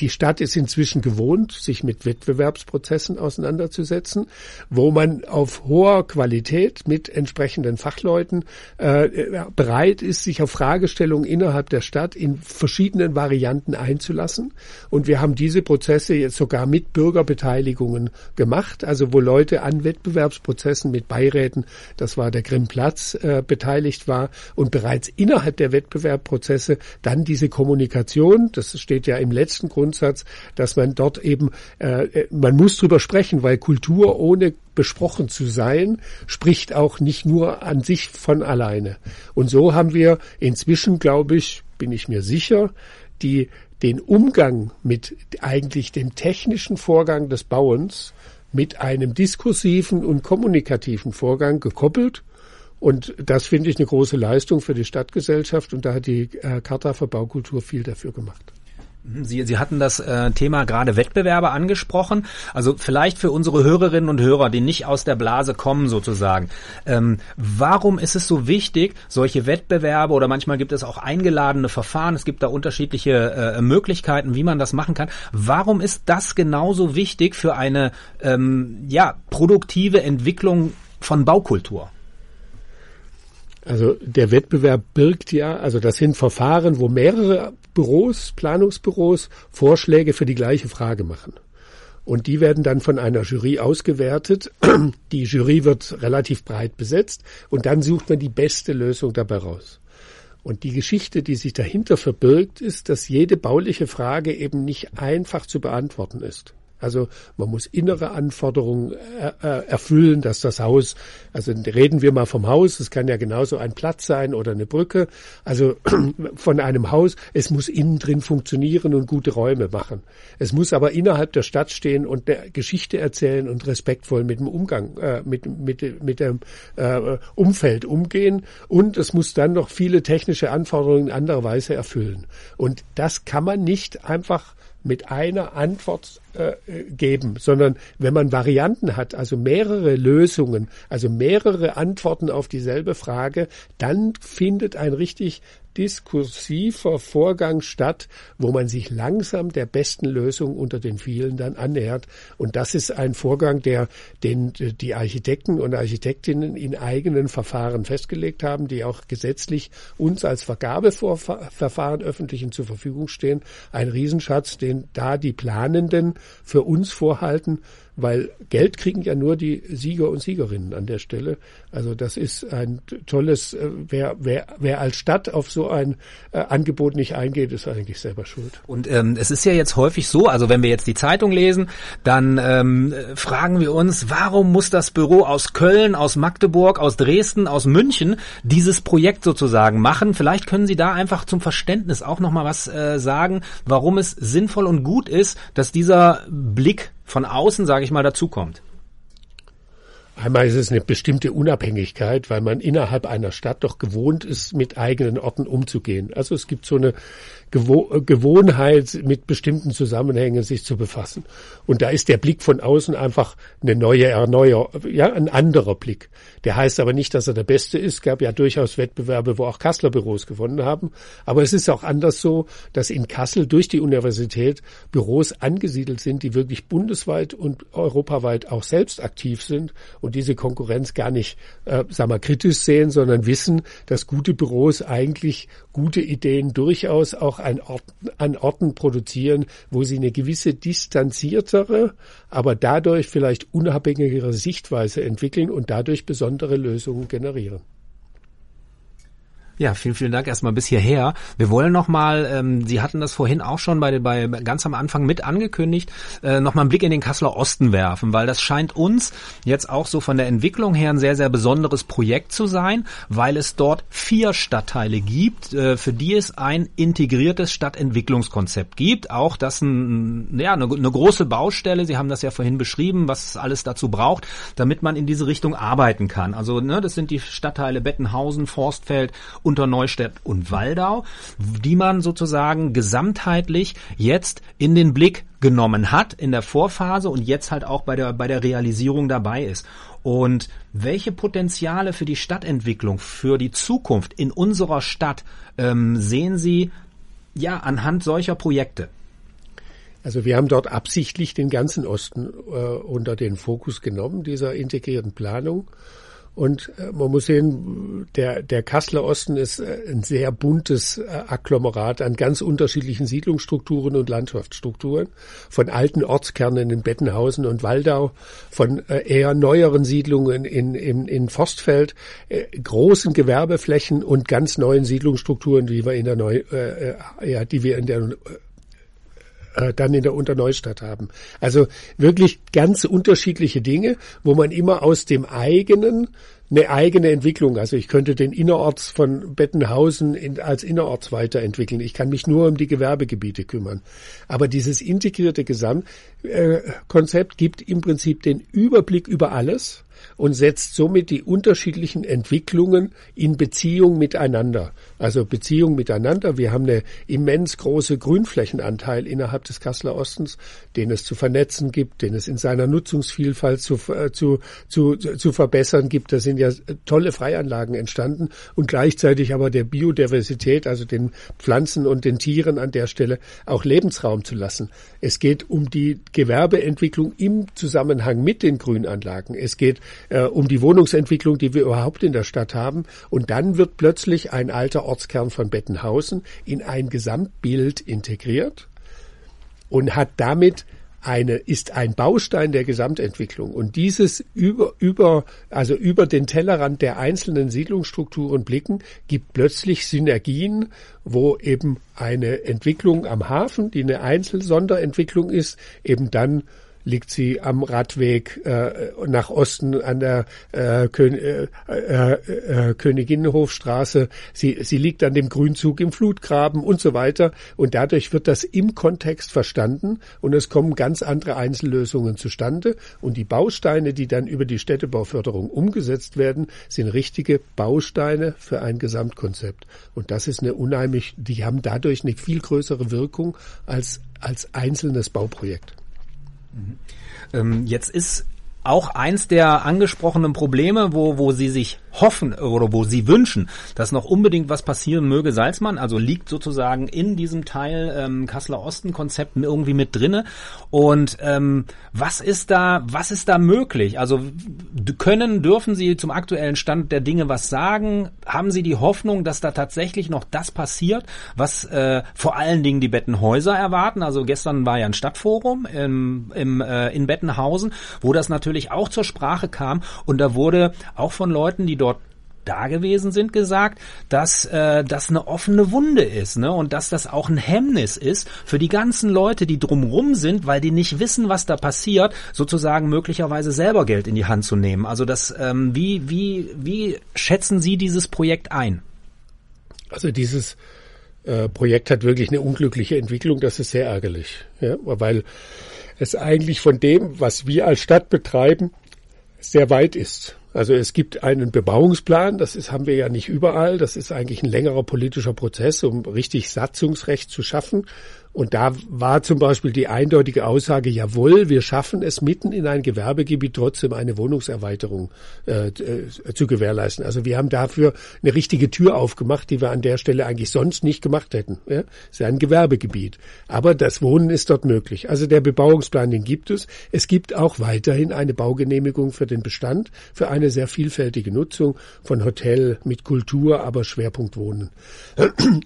die Stadt ist inzwischen gewohnt, sich mit Wettbewerbsprozessen auseinanderzusetzen, wo man auf hoher Qualität mit entsprechenden Fachleuten äh, bereit ist, sich auf Fragestellungen innerhalb der Stadt in verschiedenen Varianten einzulassen. Und wir haben diese Prozesse jetzt sogar mit Bürgerbeteiligungen gemacht, also wo Leute an Wettbewerbsprozessen mit Beiräten, das war der Grimmplatz, äh, beteiligt war und bereits innerhalb der Wettbewerbprozesse dann diese Kommunikation, das steht ja im letzten Grundsatz, dass man dort eben, äh, äh, man muss drüber sprechen, weil Kultur ohne besprochen zu sein, spricht auch nicht nur an sich von alleine. Und so haben wir inzwischen, glaube ich, bin ich mir sicher, die, den Umgang mit eigentlich dem technischen Vorgang des Bauens mit einem diskursiven und kommunikativen Vorgang gekoppelt und das finde ich eine große Leistung für die Stadtgesellschaft und da hat die äh, Charta für Baukultur viel dafür gemacht. Sie, Sie hatten das äh, Thema gerade Wettbewerbe angesprochen. Also vielleicht für unsere Hörerinnen und Hörer, die nicht aus der Blase kommen sozusagen. Ähm, warum ist es so wichtig, solche Wettbewerbe oder manchmal gibt es auch eingeladene Verfahren, es gibt da unterschiedliche äh, Möglichkeiten, wie man das machen kann. Warum ist das genauso wichtig für eine ähm, ja, produktive Entwicklung von Baukultur? Also der Wettbewerb birgt ja, also das sind Verfahren, wo mehrere Büros, Planungsbüros Vorschläge für die gleiche Frage machen. Und die werden dann von einer Jury ausgewertet. Die Jury wird relativ breit besetzt und dann sucht man die beste Lösung dabei raus. Und die Geschichte, die sich dahinter verbirgt, ist, dass jede bauliche Frage eben nicht einfach zu beantworten ist. Also man muss innere Anforderungen äh, äh, erfüllen, dass das Haus, also reden wir mal vom Haus, es kann ja genauso ein Platz sein oder eine Brücke, also von einem Haus, es muss innen drin funktionieren und gute Räume machen. Es muss aber innerhalb der Stadt stehen und der Geschichte erzählen und respektvoll mit dem Umgang, äh, mit, mit, mit dem äh, Umfeld umgehen und es muss dann noch viele technische Anforderungen in anderer Weise erfüllen. Und das kann man nicht einfach mit einer Antwort äh, geben, sondern wenn man Varianten hat, also mehrere Lösungen, also mehrere Antworten auf dieselbe Frage, dann findet ein richtig diskursiver Vorgang statt, wo man sich langsam der besten Lösung unter den vielen dann annähert. Und das ist ein Vorgang, der den die Architekten und Architektinnen in eigenen Verfahren festgelegt haben, die auch gesetzlich uns als Vergabeverfahren öffentlichen zur Verfügung stehen. Ein Riesenschatz, den da die Planenden für uns vorhalten weil Geld kriegen ja nur die Sieger und Siegerinnen an der Stelle. Also das ist ein tolles, äh, wer, wer, wer als Stadt auf so ein äh, Angebot nicht eingeht, ist eigentlich selber schuld. Und ähm, es ist ja jetzt häufig so, also wenn wir jetzt die Zeitung lesen, dann ähm, fragen wir uns, warum muss das Büro aus Köln, aus Magdeburg, aus Dresden, aus München dieses Projekt sozusagen machen? Vielleicht können Sie da einfach zum Verständnis auch nochmal was äh, sagen, warum es sinnvoll und gut ist, dass dieser Blick von außen, sage ich mal, dazukommt? Einmal ist es eine bestimmte Unabhängigkeit, weil man innerhalb einer Stadt doch gewohnt ist, mit eigenen Orten umzugehen. Also es gibt so eine Gewohnheit, mit bestimmten Zusammenhängen sich zu befassen. Und da ist der Blick von außen einfach eine neue Erneuer, ja, ein anderer Blick. Der heißt aber nicht, dass er der Beste ist. Gab ja durchaus Wettbewerbe, wo auch Kasseler Büros gewonnen haben. Aber es ist auch anders so, dass in Kassel durch die Universität Büros angesiedelt sind, die wirklich bundesweit und europaweit auch selbst aktiv sind und diese Konkurrenz gar nicht, äh, sagen wir, kritisch sehen, sondern wissen, dass gute Büros eigentlich gute Ideen durchaus auch an Orten, an Orten produzieren, wo sie eine gewisse distanziertere, aber dadurch vielleicht unabhängigere Sichtweise entwickeln und dadurch besondere Lösungen generieren. Ja, vielen, vielen Dank erstmal bis hierher. Wir wollen nochmal, ähm, Sie hatten das vorhin auch schon bei, bei ganz am Anfang mit angekündigt, äh, nochmal einen Blick in den Kasseler Osten werfen, weil das scheint uns jetzt auch so von der Entwicklung her ein sehr, sehr besonderes Projekt zu sein, weil es dort vier Stadtteile gibt, äh, für die es ein integriertes Stadtentwicklungskonzept gibt. Auch das ein, ja, eine, eine große Baustelle, Sie haben das ja vorhin beschrieben, was es alles dazu braucht, damit man in diese Richtung arbeiten kann. Also ne, das sind die Stadtteile Bettenhausen, Forstfeld unter Neustadt und Waldau, die man sozusagen gesamtheitlich jetzt in den Blick genommen hat in der Vorphase und jetzt halt auch bei der, bei der Realisierung dabei ist. Und welche Potenziale für die Stadtentwicklung, für die Zukunft in unserer Stadt ähm, sehen Sie ja, anhand solcher Projekte? Also wir haben dort absichtlich den ganzen Osten äh, unter den Fokus genommen, dieser integrierten Planung. Und äh, man muss sehen, der, der Kasseler Osten ist äh, ein sehr buntes äh, Agglomerat an ganz unterschiedlichen Siedlungsstrukturen und Landschaftsstrukturen. Von alten Ortskernen in Bettenhausen und Waldau, von eher neueren Siedlungen in, in, in Forstfeld, großen Gewerbeflächen und ganz neuen Siedlungsstrukturen, die wir in der Neu, äh ja, die wir in der äh, dann in der Unterneustadt haben. Also wirklich ganz unterschiedliche Dinge, wo man immer aus dem eigenen eine eigene Entwicklung. Also ich könnte den Innerorts von Bettenhausen in, als Innerorts weiterentwickeln. Ich kann mich nur um die Gewerbegebiete kümmern. Aber dieses integrierte Gesamtkonzept gibt im Prinzip den Überblick über alles und setzt somit die unterschiedlichen Entwicklungen in Beziehung miteinander. Also Beziehung miteinander. Wir haben eine immens große Grünflächenanteil innerhalb des Kasseler Ostens, den es zu vernetzen gibt, den es in seiner Nutzungsvielfalt zu, äh, zu, zu, zu verbessern gibt. Da sind ja tolle Freianlagen entstanden und gleichzeitig aber der Biodiversität, also den Pflanzen und den Tieren an der Stelle auch Lebensraum zu lassen. Es geht um die Gewerbeentwicklung im Zusammenhang mit den Grünanlagen. Es geht äh, um die Wohnungsentwicklung, die wir überhaupt in der Stadt haben. Und dann wird plötzlich ein alter Ortskern von Bettenhausen in ein Gesamtbild integriert und hat damit eine, ist ein Baustein der Gesamtentwicklung. Und dieses über, über, also über den Tellerrand der einzelnen Siedlungsstrukturen blicken, gibt plötzlich Synergien, wo eben eine Entwicklung am Hafen, die eine Einzelsonderentwicklung ist, eben dann liegt sie am Radweg äh, nach Osten an der äh, Kön äh, äh, äh, Königinnenhofstraße. Sie, sie liegt an dem Grünzug im Flutgraben und so weiter. Und dadurch wird das im Kontext verstanden und es kommen ganz andere Einzellösungen zustande. Und die Bausteine, die dann über die Städtebauförderung umgesetzt werden, sind richtige Bausteine für ein Gesamtkonzept. Und das ist eine unheimlich, die haben dadurch eine viel größere Wirkung als als einzelnes Bauprojekt. Ähm, jetzt ist auch eins der angesprochenen Probleme, wo, wo Sie sich hoffen oder wo Sie wünschen, dass noch unbedingt was passieren möge, Salzmann, also liegt sozusagen in diesem Teil ähm, Kasseler Osten-Konzept irgendwie mit drinne. Und ähm, was ist da, was ist da möglich? Also können, dürfen Sie zum aktuellen Stand der Dinge was sagen? Haben Sie die Hoffnung, dass da tatsächlich noch das passiert, was äh, vor allen Dingen die Bettenhäuser erwarten? Also gestern war ja ein Stadtforum im, im, äh, in Bettenhausen, wo das natürlich auch zur Sprache kam und da wurde auch von Leuten, die dort da gewesen sind, gesagt, dass äh, das eine offene Wunde ist, ne? Und dass das auch ein Hemmnis ist für die ganzen Leute, die drumrum sind, weil die nicht wissen, was da passiert, sozusagen möglicherweise selber Geld in die Hand zu nehmen. Also das, ähm, wie wie wie schätzen Sie dieses Projekt ein? Also dieses äh, Projekt hat wirklich eine unglückliche Entwicklung. Das ist sehr ärgerlich, ja? weil es eigentlich von dem, was wir als Stadt betreiben, sehr weit ist. Also es gibt einen Bebauungsplan, das ist, haben wir ja nicht überall. Das ist eigentlich ein längerer politischer Prozess, um richtig Satzungsrecht zu schaffen. Und da war zum Beispiel die eindeutige Aussage, jawohl, wir schaffen es mitten in ein Gewerbegebiet trotzdem eine Wohnungserweiterung äh, äh, zu gewährleisten. Also wir haben dafür eine richtige Tür aufgemacht, die wir an der Stelle eigentlich sonst nicht gemacht hätten. Ja? Es ist ein Gewerbegebiet. Aber das Wohnen ist dort möglich. Also der Bebauungsplan, den gibt es. Es gibt auch weiterhin eine Baugenehmigung für den Bestand, für eine sehr vielfältige Nutzung von Hotel mit Kultur, aber Schwerpunkt Wohnen.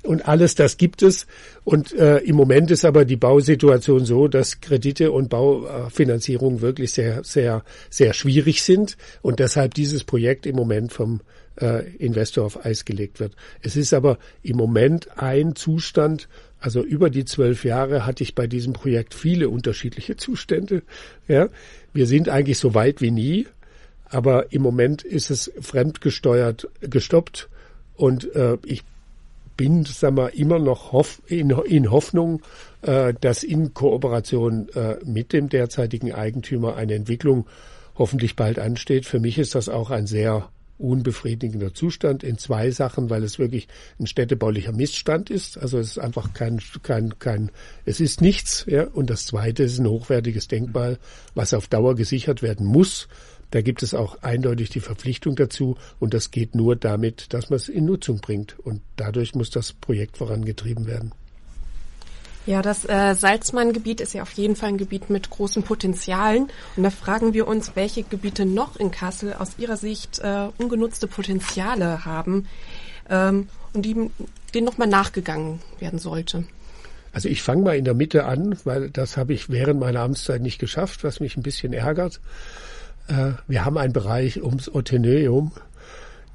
Und alles das gibt es. Und äh, im Moment ist aber die Bausituation so, dass Kredite und Baufinanzierung wirklich sehr, sehr, sehr schwierig sind und deshalb dieses Projekt im Moment vom äh, Investor auf Eis gelegt wird. Es ist aber im Moment ein Zustand, also über die zwölf Jahre hatte ich bei diesem Projekt viele unterschiedliche Zustände. Ja, wir sind eigentlich so weit wie nie, aber im Moment ist es fremdgesteuert gestoppt und äh, ich bin, sagen wir, immer noch hoff, in, in Hoffnung, äh, dass in Kooperation äh, mit dem derzeitigen Eigentümer eine Entwicklung hoffentlich bald ansteht. Für mich ist das auch ein sehr unbefriedigender Zustand in zwei Sachen, weil es wirklich ein städtebaulicher Missstand ist. Also es ist einfach kein, kein, kein, es ist nichts, ja. Und das zweite ist ein hochwertiges Denkmal, was auf Dauer gesichert werden muss. Da gibt es auch eindeutig die Verpflichtung dazu und das geht nur damit, dass man es in Nutzung bringt und dadurch muss das Projekt vorangetrieben werden. Ja, das äh, Salzmann-Gebiet ist ja auf jeden Fall ein Gebiet mit großen Potenzialen. Und da fragen wir uns, welche Gebiete noch in Kassel aus Ihrer Sicht äh, ungenutzte Potenziale haben ähm, und die, denen nochmal nachgegangen werden sollte. Also ich fange mal in der Mitte an, weil das habe ich während meiner Amtszeit nicht geschafft, was mich ein bisschen ärgert. Äh, wir haben einen Bereich ums Oteneum,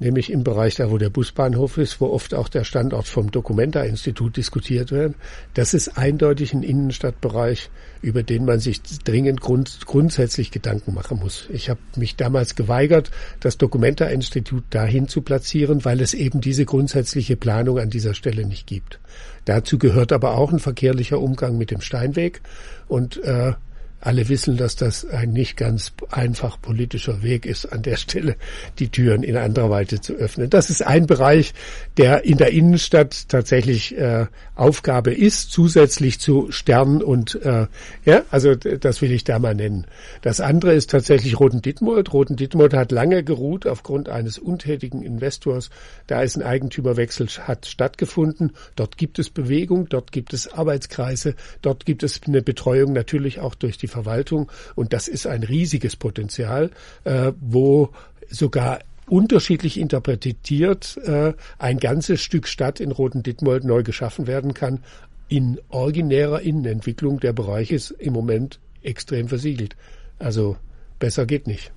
nämlich im Bereich da, wo der Busbahnhof ist, wo oft auch der Standort vom Documenta-Institut diskutiert wird. Das ist eindeutig ein Innenstadtbereich, über den man sich dringend grund grundsätzlich Gedanken machen muss. Ich habe mich damals geweigert, das Documenta-Institut dahin zu platzieren, weil es eben diese grundsätzliche Planung an dieser Stelle nicht gibt. Dazu gehört aber auch ein verkehrlicher Umgang mit dem Steinweg und äh, alle wissen, dass das ein nicht ganz einfach politischer Weg ist, an der Stelle die Türen in anderer Weise zu öffnen. Das ist ein Bereich, der in der Innenstadt tatsächlich äh, Aufgabe ist, zusätzlich zu Stern und äh, ja, also das will ich da mal nennen. Das andere ist tatsächlich Roten-Dittmold. Roten-Dittmold hat lange geruht aufgrund eines untätigen Investors. Da ist ein Eigentümerwechsel hat stattgefunden. Dort gibt es Bewegung, dort gibt es Arbeitskreise, dort gibt es eine Betreuung natürlich auch durch die Verwaltung. Und das ist ein riesiges Potenzial, äh, wo sogar unterschiedlich interpretiert äh, ein ganzes Stück Stadt in Roten Dittmold neu geschaffen werden kann. In originärer Innenentwicklung der Bereich ist im Moment extrem versiegelt. Also besser geht nicht.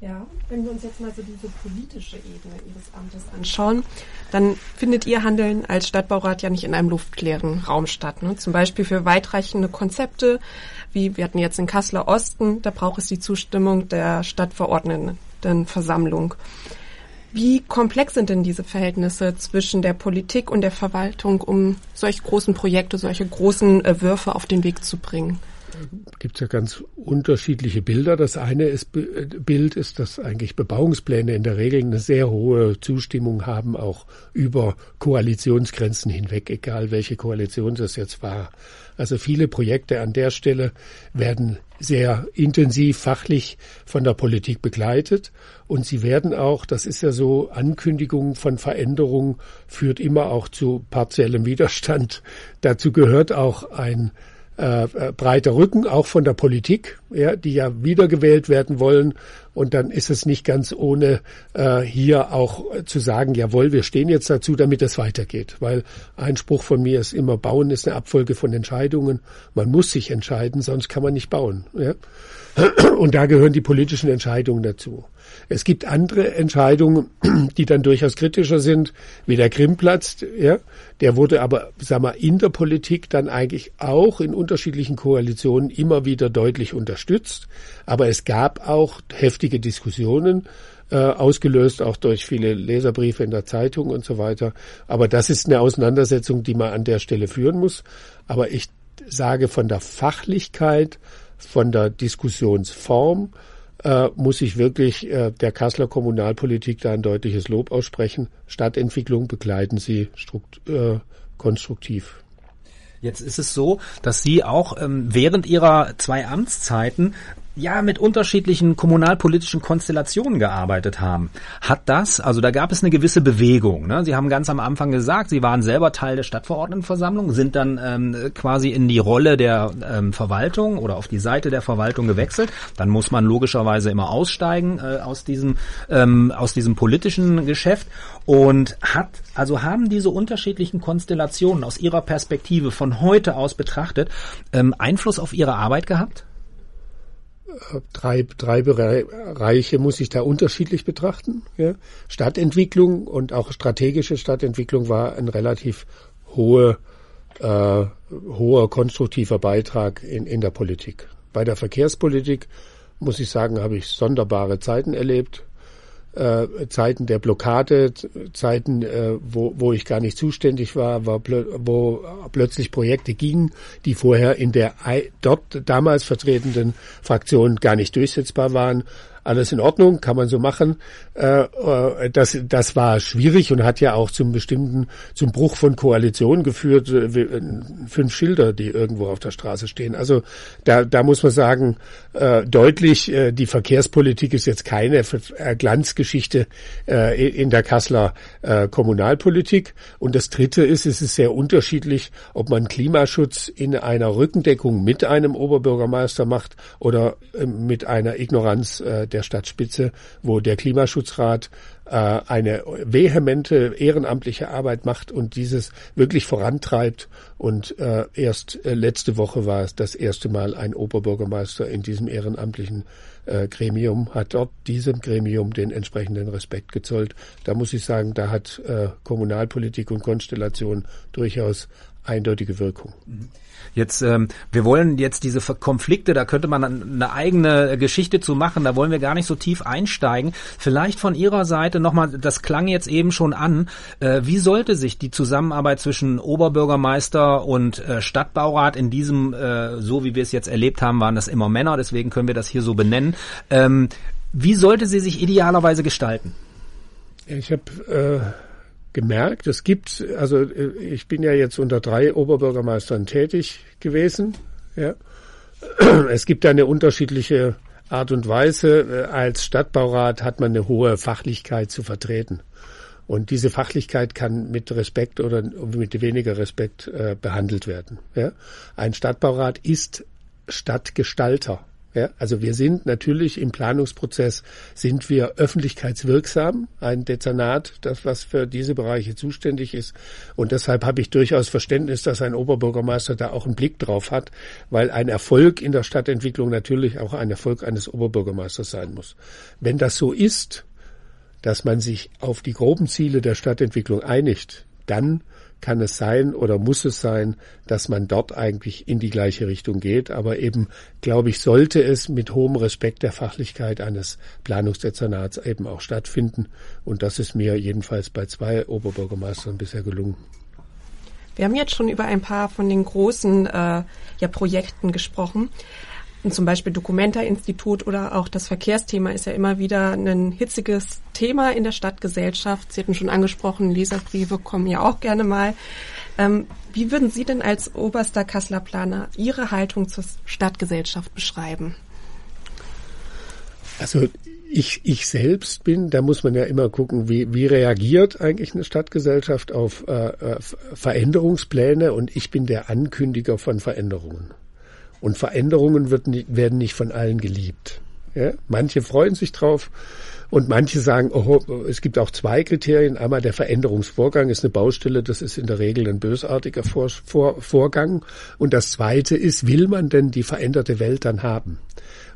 Ja, wenn wir uns jetzt mal so diese politische Ebene Ihres Amtes anschauen, dann findet Ihr Handeln als Stadtbaurat ja nicht in einem luftleeren Raum statt. Ne? Zum Beispiel für weitreichende Konzepte, wie wir hatten jetzt in Kasseler Osten, da braucht es die Zustimmung der Stadtverordnetenversammlung. Wie komplex sind denn diese Verhältnisse zwischen der Politik und der Verwaltung, um solche großen Projekte, solche großen äh, Würfe auf den Weg zu bringen? Gibt es ja ganz unterschiedliche Bilder. Das eine ist, Bild ist, dass eigentlich Bebauungspläne in der Regel eine sehr hohe Zustimmung haben, auch über Koalitionsgrenzen hinweg, egal welche Koalition das jetzt war. Also viele Projekte an der Stelle werden sehr intensiv fachlich von der Politik begleitet und sie werden auch, das ist ja so, Ankündigungen von Veränderungen führt immer auch zu partiellem Widerstand. Dazu gehört auch ein äh, äh, breiter Rücken, auch von der Politik, ja, die ja wiedergewählt werden wollen. Und dann ist es nicht ganz ohne äh, hier auch zu sagen, jawohl, wir stehen jetzt dazu, damit es weitergeht. Weil ein Spruch von mir ist immer, Bauen ist eine Abfolge von Entscheidungen. Man muss sich entscheiden, sonst kann man nicht bauen. Ja? Und da gehören die politischen Entscheidungen dazu. Es gibt andere Entscheidungen, die dann durchaus kritischer sind, wie der Krimmplatz. Ja, der wurde aber, sag mal, in der Politik dann eigentlich auch in unterschiedlichen Koalitionen immer wieder deutlich unterstützt. Aber es gab auch heftige Diskussionen, äh, ausgelöst auch durch viele Leserbriefe in der Zeitung und so weiter. Aber das ist eine Auseinandersetzung, die man an der Stelle führen muss. Aber ich sage von der Fachlichkeit, von der Diskussionsform, äh, muss ich wirklich äh, der Kasseler Kommunalpolitik da ein deutliches Lob aussprechen. Stadtentwicklung begleiten sie äh, konstruktiv. Jetzt ist es so, dass Sie auch ähm, während Ihrer zwei Amtszeiten ja mit unterschiedlichen kommunalpolitischen Konstellationen gearbeitet haben. Hat das, also da gab es eine gewisse Bewegung. Ne? Sie haben ganz am Anfang gesagt, Sie waren selber Teil der Stadtverordnetenversammlung, sind dann ähm, quasi in die Rolle der ähm, Verwaltung oder auf die Seite der Verwaltung gewechselt. Dann muss man logischerweise immer aussteigen äh, aus diesem ähm, aus diesem politischen Geschäft und hat also haben diese unterschiedlichen Konstellationen aus Ihrer Perspektive von heute aus betrachtet ähm, Einfluss auf Ihre Arbeit gehabt? Drei, drei Bereiche muss ich da unterschiedlich betrachten. Ja. Stadtentwicklung und auch strategische Stadtentwicklung war ein relativ hohe, äh, hoher konstruktiver Beitrag in, in der Politik. Bei der Verkehrspolitik muss ich sagen, habe ich sonderbare Zeiten erlebt äh, Zeiten der Blockade, Zeiten, äh, wo, wo ich gar nicht zuständig war, war wo plötzlich Projekte gingen, die vorher in der dort damals vertretenen Fraktion gar nicht durchsetzbar waren. Alles in Ordnung, kann man so machen. Äh, äh, das, das war schwierig und hat ja auch zum bestimmten, zum Bruch von Koalitionen geführt. Äh, fünf Schilder, die irgendwo auf der Straße stehen. Also da, da muss man sagen, deutlich, die Verkehrspolitik ist jetzt keine Glanzgeschichte in der Kasseler Kommunalpolitik. Und das Dritte ist, es ist sehr unterschiedlich, ob man Klimaschutz in einer Rückendeckung mit einem Oberbürgermeister macht oder mit einer Ignoranz der der Stadtspitze, wo der Klimaschutzrat äh, eine vehemente ehrenamtliche Arbeit macht und dieses wirklich vorantreibt. Und äh, erst äh, letzte Woche war es das erste Mal ein Oberbürgermeister in diesem ehrenamtlichen äh, Gremium, hat dort diesem Gremium den entsprechenden Respekt gezollt. Da muss ich sagen, da hat äh, Kommunalpolitik und Konstellation durchaus eindeutige Wirkung. Jetzt, ähm, wir wollen jetzt diese Konflikte, da könnte man eine eigene Geschichte zu machen, da wollen wir gar nicht so tief einsteigen. Vielleicht von Ihrer Seite nochmal, das klang jetzt eben schon an, äh, wie sollte sich die Zusammenarbeit zwischen Oberbürgermeister und äh, Stadtbaurat in diesem, äh, so wie wir es jetzt erlebt haben, waren das immer Männer, deswegen können wir das hier so benennen. Ähm, wie sollte sie sich idealerweise gestalten? Ich habe äh gemerkt. Es gibt, also äh, ich bin ja jetzt unter drei Oberbürgermeistern tätig gewesen. Ja. Es gibt eine unterschiedliche Art und Weise. Äh, als Stadtbaurat hat man eine hohe Fachlichkeit zu vertreten. Und diese Fachlichkeit kann mit Respekt oder mit weniger Respekt äh, behandelt werden. Ja? Ein Stadtbaurat ist Stadtgestalter. Ja, also wir sind natürlich im Planungsprozess sind wir öffentlichkeitswirksam, ein Dezernat, das was für diese Bereiche zuständig ist. Und deshalb habe ich durchaus Verständnis, dass ein Oberbürgermeister da auch einen Blick drauf hat, weil ein Erfolg in der Stadtentwicklung natürlich auch ein Erfolg eines Oberbürgermeisters sein muss. Wenn das so ist, dass man sich auf die groben Ziele der Stadtentwicklung einigt, dann kann es sein oder muss es sein, dass man dort eigentlich in die gleiche Richtung geht. Aber eben, glaube ich, sollte es mit hohem Respekt der Fachlichkeit eines Planungsdezernats eben auch stattfinden. Und das ist mir jedenfalls bei zwei Oberbürgermeistern bisher gelungen. Wir haben jetzt schon über ein paar von den großen äh, ja, Projekten gesprochen. Und zum Beispiel Documenta-Institut oder auch das Verkehrsthema ist ja immer wieder ein hitziges Thema in der Stadtgesellschaft. Sie hatten schon angesprochen, Leserbriefe kommen ja auch gerne mal. Ähm, wie würden Sie denn als oberster Kasseler Planer Ihre Haltung zur Stadtgesellschaft beschreiben? Also ich, ich selbst bin, da muss man ja immer gucken, wie, wie reagiert eigentlich eine Stadtgesellschaft auf äh, äh Veränderungspläne und ich bin der Ankündiger von Veränderungen. Und Veränderungen nicht, werden nicht von allen geliebt. Ja? Manche freuen sich drauf und manche sagen, oh, es gibt auch zwei Kriterien. Einmal der Veränderungsvorgang ist eine Baustelle, das ist in der Regel ein bösartiger Vor Vor Vorgang. Und das zweite ist, will man denn die veränderte Welt dann haben?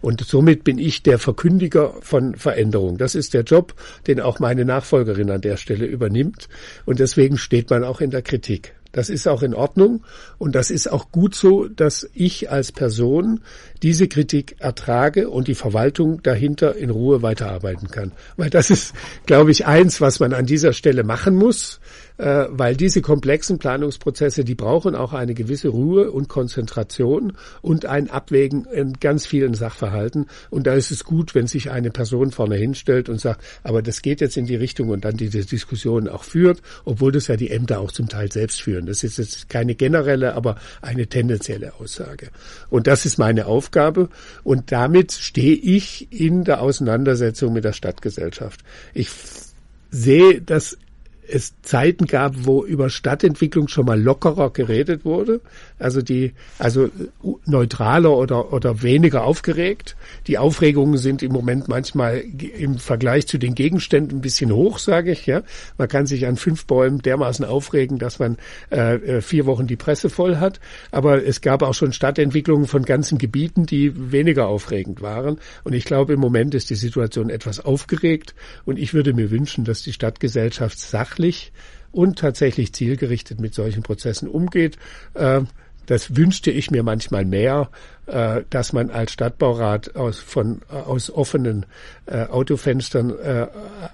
Und somit bin ich der Verkündiger von Veränderung. Das ist der Job, den auch meine Nachfolgerin an der Stelle übernimmt. Und deswegen steht man auch in der Kritik. Das ist auch in Ordnung und das ist auch gut so, dass ich als Person diese Kritik ertrage und die Verwaltung dahinter in Ruhe weiterarbeiten kann. Weil das ist, glaube ich, eins, was man an dieser Stelle machen muss, äh, weil diese komplexen Planungsprozesse, die brauchen auch eine gewisse Ruhe und Konzentration und ein Abwägen in ganz vielen Sachverhalten. Und da ist es gut, wenn sich eine Person vorne hinstellt und sagt, aber das geht jetzt in die Richtung und dann diese Diskussion auch führt, obwohl das ja die Ämter auch zum Teil selbst führen. Das ist jetzt keine generelle, aber eine tendenzielle Aussage. Und das ist meine Aufgabe. Und damit stehe ich in der Auseinandersetzung mit der Stadtgesellschaft. Ich sehe das es Zeiten gab, wo über Stadtentwicklung schon mal lockerer geredet wurde, also die, also neutraler oder, oder weniger aufgeregt. Die Aufregungen sind im Moment manchmal im Vergleich zu den Gegenständen ein bisschen hoch, sage ich, ja. Man kann sich an fünf Bäumen dermaßen aufregen, dass man äh, äh, vier Wochen die Presse voll hat. Aber es gab auch schon Stadtentwicklungen von ganzen Gebieten, die weniger aufregend waren. Und ich glaube, im Moment ist die Situation etwas aufgeregt. Und ich würde mir wünschen, dass die Stadtgesellschaft sachlich und tatsächlich zielgerichtet mit solchen Prozessen umgeht. Äh, das wünschte ich mir manchmal mehr, äh, dass man als Stadtbaurat aus, von, äh, aus offenen äh, Autofenstern äh,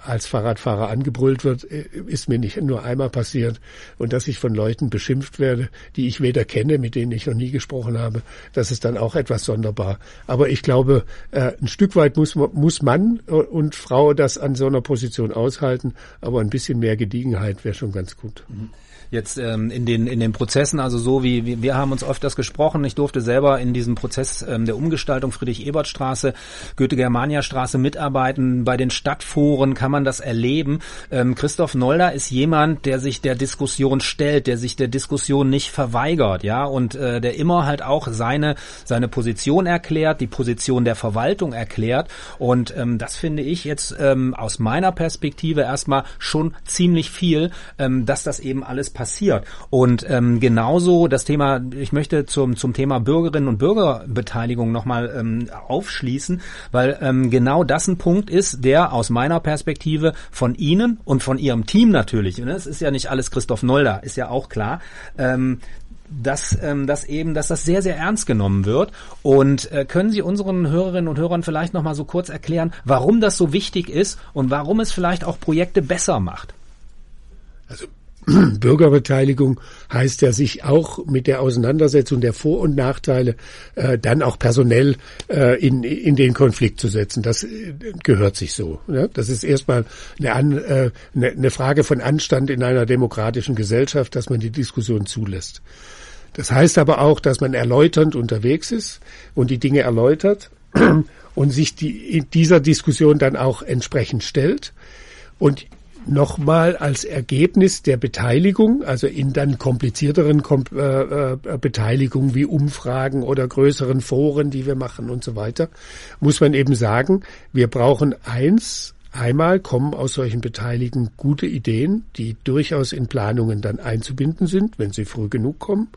als Fahrradfahrer angebrüllt wird, äh, ist mir nicht nur einmal passiert. Und dass ich von Leuten beschimpft werde, die ich weder kenne, mit denen ich noch nie gesprochen habe, das ist dann auch etwas sonderbar. Aber ich glaube, äh, ein Stück weit muss, muss Mann und Frau das an so einer Position aushalten, aber ein bisschen mehr Gediegenheit wäre schon ganz gut. Mhm jetzt ähm, in den in den Prozessen, also so wie, wie wir haben uns öfters gesprochen. Ich durfte selber in diesem Prozess ähm, der Umgestaltung Friedrich-Ebert-Straße, Goethe-Germania-Straße mitarbeiten. Bei den Stadtforen kann man das erleben. Ähm, Christoph Nolder ist jemand, der sich der Diskussion stellt, der sich der Diskussion nicht verweigert, ja, und äh, der immer halt auch seine seine Position erklärt, die Position der Verwaltung erklärt. Und ähm, das finde ich jetzt ähm, aus meiner Perspektive erstmal schon ziemlich viel, ähm, dass das eben alles passiert. Und ähm, genauso das Thema, ich möchte zum, zum Thema Bürgerinnen und Bürgerbeteiligung nochmal ähm, aufschließen, weil ähm, genau das ein Punkt ist, der aus meiner Perspektive von Ihnen und von Ihrem Team natürlich, ne, es ist ja nicht alles Christoph Nolder, ist ja auch klar, ähm, dass, ähm, dass eben, dass das sehr, sehr ernst genommen wird. Und äh, können Sie unseren Hörerinnen und Hörern vielleicht nochmal so kurz erklären, warum das so wichtig ist und warum es vielleicht auch Projekte besser macht? Also Bürgerbeteiligung heißt ja, sich auch mit der Auseinandersetzung der Vor- und Nachteile äh, dann auch personell äh, in, in den Konflikt zu setzen. Das äh, gehört sich so. Ne? Das ist erstmal eine, An, äh, eine, eine Frage von Anstand in einer demokratischen Gesellschaft, dass man die Diskussion zulässt. Das heißt aber auch, dass man erläuternd unterwegs ist und die Dinge erläutert und sich die, dieser Diskussion dann auch entsprechend stellt. Und nochmal als Ergebnis der Beteiligung, also in dann komplizierteren Kom äh, äh, Beteiligungen wie Umfragen oder größeren Foren, die wir machen und so weiter, muss man eben sagen, wir brauchen eins, Einmal kommen aus solchen Beteiligungen gute Ideen, die durchaus in Planungen dann einzubinden sind, wenn sie früh genug kommen.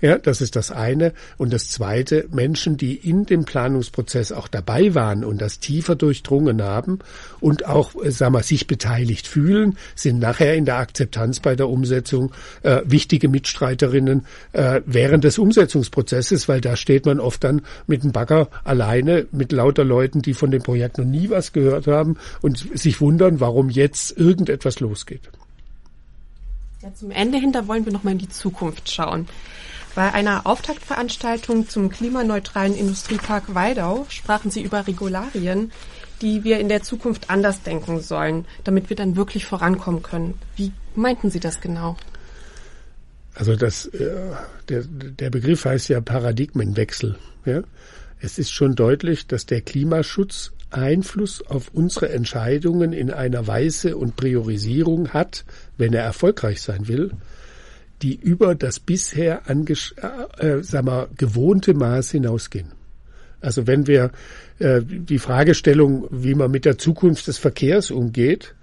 Ja, das ist das eine. Und das zweite, Menschen, die in dem Planungsprozess auch dabei waren und das tiefer durchdrungen haben und auch, äh, sagen wir, sich beteiligt fühlen, sind nachher in der Akzeptanz bei der Umsetzung äh, wichtige Mitstreiterinnen äh, während des Umsetzungsprozesses, weil da steht man oft dann mit dem Bagger alleine mit lauter Leuten, die von dem Projekt noch nie was gehört haben und sich wundern, warum jetzt irgendetwas losgeht. Ja, zum Ende hinter wollen wir noch mal in die Zukunft schauen. Bei einer Auftaktveranstaltung zum klimaneutralen Industriepark Waldau sprachen Sie über Regularien, die wir in der Zukunft anders denken sollen, damit wir dann wirklich vorankommen können. Wie meinten Sie das genau? Also das, äh, der, der Begriff heißt ja Paradigmenwechsel. Ja? Es ist schon deutlich, dass der Klimaschutz Einfluss auf unsere Entscheidungen in einer Weise und Priorisierung hat, wenn er erfolgreich sein will, die über das bisher äh, äh, sag mal, gewohnte Maß hinausgehen. Also wenn wir äh, die Fragestellung, wie man mit der Zukunft des Verkehrs umgeht,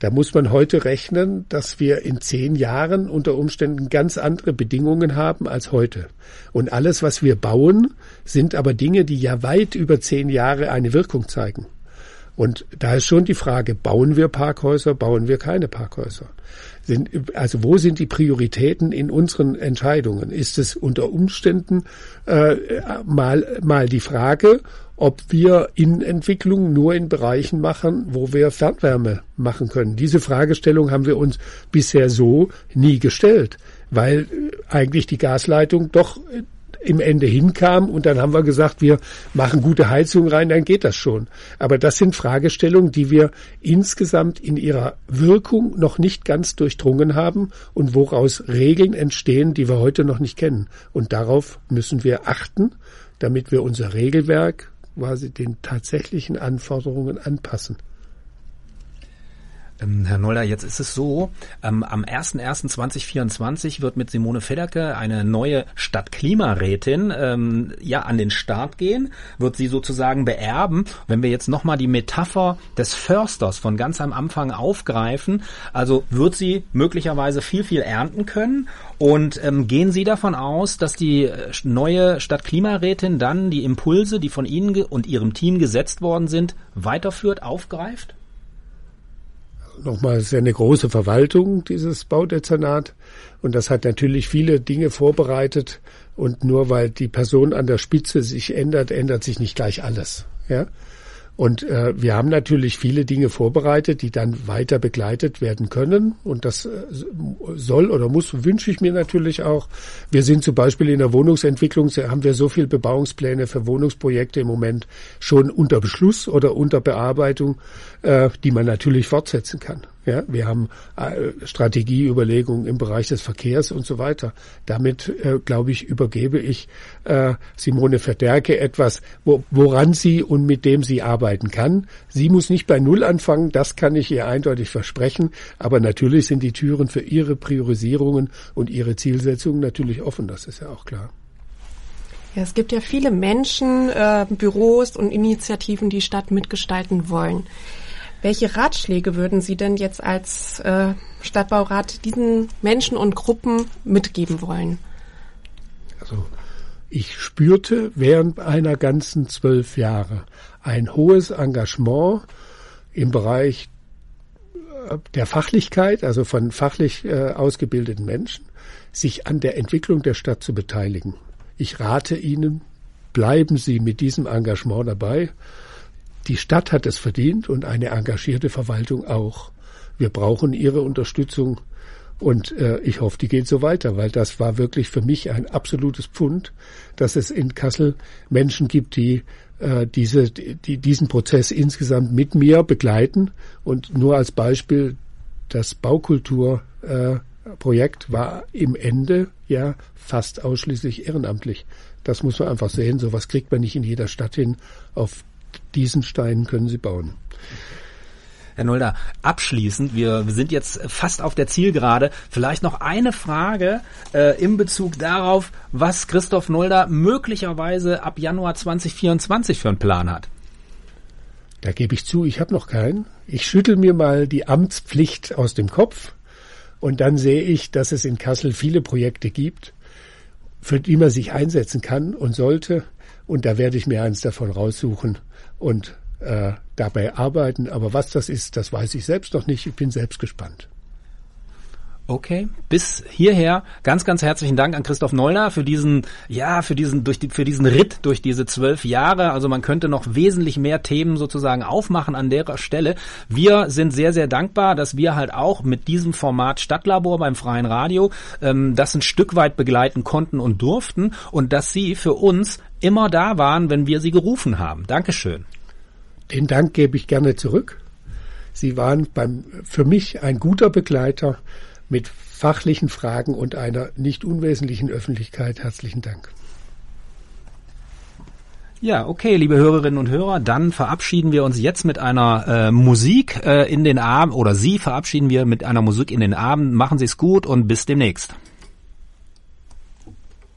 da muss man heute rechnen, dass wir in zehn Jahren unter Umständen ganz andere Bedingungen haben als heute. Und alles, was wir bauen, sind aber Dinge, die ja weit über zehn Jahre eine Wirkung zeigen. Und da ist schon die Frage, bauen wir Parkhäuser, bauen wir keine Parkhäuser? Sind, also wo sind die Prioritäten in unseren Entscheidungen? Ist es unter Umständen äh, mal, mal die Frage, ob wir Innenentwicklung nur in Bereichen machen, wo wir Fernwärme machen können. Diese Fragestellung haben wir uns bisher so nie gestellt, weil eigentlich die Gasleitung doch im Ende hinkam und dann haben wir gesagt, wir machen gute Heizung rein, dann geht das schon. Aber das sind Fragestellungen, die wir insgesamt in ihrer Wirkung noch nicht ganz durchdrungen haben und woraus Regeln entstehen, die wir heute noch nicht kennen. Und darauf müssen wir achten, damit wir unser Regelwerk quasi den tatsächlichen Anforderungen anpassen. Ähm, Herr Noller, jetzt ist es so, ähm, am 01.01.2024 wird mit Simone Fedderke eine neue Stadtklimarätin ähm, ja an den Start gehen, wird sie sozusagen beerben. Wenn wir jetzt nochmal die Metapher des Försters von ganz am Anfang aufgreifen, also wird sie möglicherweise viel, viel ernten können und ähm, gehen Sie davon aus, dass die äh, neue Stadtklimarätin dann die Impulse, die von Ihnen und Ihrem Team gesetzt worden sind, weiterführt, aufgreift? Nochmal sehr eine große Verwaltung, dieses Baudezernat. Und das hat natürlich viele Dinge vorbereitet. Und nur weil die Person an der Spitze sich ändert, ändert sich nicht gleich alles. Ja. Und äh, wir haben natürlich viele Dinge vorbereitet, die dann weiter begleitet werden können. Und das äh, soll oder muss, wünsche ich mir natürlich auch. Wir sind zum Beispiel in der Wohnungsentwicklung, haben wir so viel Bebauungspläne für Wohnungsprojekte im Moment schon unter Beschluss oder unter Bearbeitung, äh, die man natürlich fortsetzen kann. Ja, wir haben äh, Strategieüberlegungen im Bereich des Verkehrs und so weiter. Damit, äh, glaube ich, übergebe ich äh, Simone Verderke etwas, wo, woran sie und mit dem sie arbeiten kann. Sie muss nicht bei Null anfangen, das kann ich ihr eindeutig versprechen. Aber natürlich sind die Türen für ihre Priorisierungen und ihre Zielsetzungen natürlich offen, das ist ja auch klar. Ja, es gibt ja viele Menschen, äh, Büros und Initiativen, die Stadt mitgestalten wollen. Welche Ratschläge würden Sie denn jetzt als äh, Stadtbaurat diesen Menschen und Gruppen mitgeben wollen? Also ich spürte während einer ganzen zwölf Jahre ein hohes Engagement im Bereich äh, der Fachlichkeit, also von fachlich äh, ausgebildeten Menschen, sich an der Entwicklung der Stadt zu beteiligen. Ich rate Ihnen, bleiben Sie mit diesem Engagement dabei. Die Stadt hat es verdient und eine engagierte Verwaltung auch. Wir brauchen Ihre Unterstützung und äh, ich hoffe, die geht so weiter, weil das war wirklich für mich ein absolutes Pfund, dass es in Kassel Menschen gibt, die äh, diese, die diesen Prozess insgesamt mit mir begleiten. Und nur als Beispiel, das Baukulturprojekt äh, war im Ende ja fast ausschließlich ehrenamtlich. Das muss man einfach sehen. Sowas kriegt man nicht in jeder Stadt hin. Auf diesen Stein können Sie bauen. Herr Nolda, abschließend, wir sind jetzt fast auf der Zielgerade. Vielleicht noch eine Frage äh, in Bezug darauf, was Christoph Nolda möglicherweise ab Januar 2024 für einen Plan hat. Da gebe ich zu, ich habe noch keinen. Ich schüttel mir mal die Amtspflicht aus dem Kopf und dann sehe ich, dass es in Kassel viele Projekte gibt, für die man sich einsetzen kann und sollte. Und da werde ich mir eins davon raussuchen und äh, dabei arbeiten. Aber was das ist, das weiß ich selbst noch nicht. Ich bin selbst gespannt. Okay, bis hierher ganz, ganz herzlichen Dank an Christoph Nollner für diesen, ja, für diesen, durch die, für diesen Ritt durch diese zwölf Jahre. Also man könnte noch wesentlich mehr Themen sozusagen aufmachen an der Stelle. Wir sind sehr, sehr dankbar, dass wir halt auch mit diesem Format Stadtlabor beim Freien Radio ähm, das ein Stück weit begleiten konnten und durften und dass Sie für uns immer da waren, wenn wir Sie gerufen haben. Dankeschön. Den Dank gebe ich gerne zurück. Sie waren beim, für mich ein guter Begleiter mit fachlichen Fragen und einer nicht unwesentlichen Öffentlichkeit. Herzlichen Dank. Ja, okay, liebe Hörerinnen und Hörer, dann verabschieden wir uns jetzt mit einer äh, Musik äh, in den Abend oder Sie verabschieden wir mit einer Musik in den Abend. Machen Sie es gut und bis demnächst.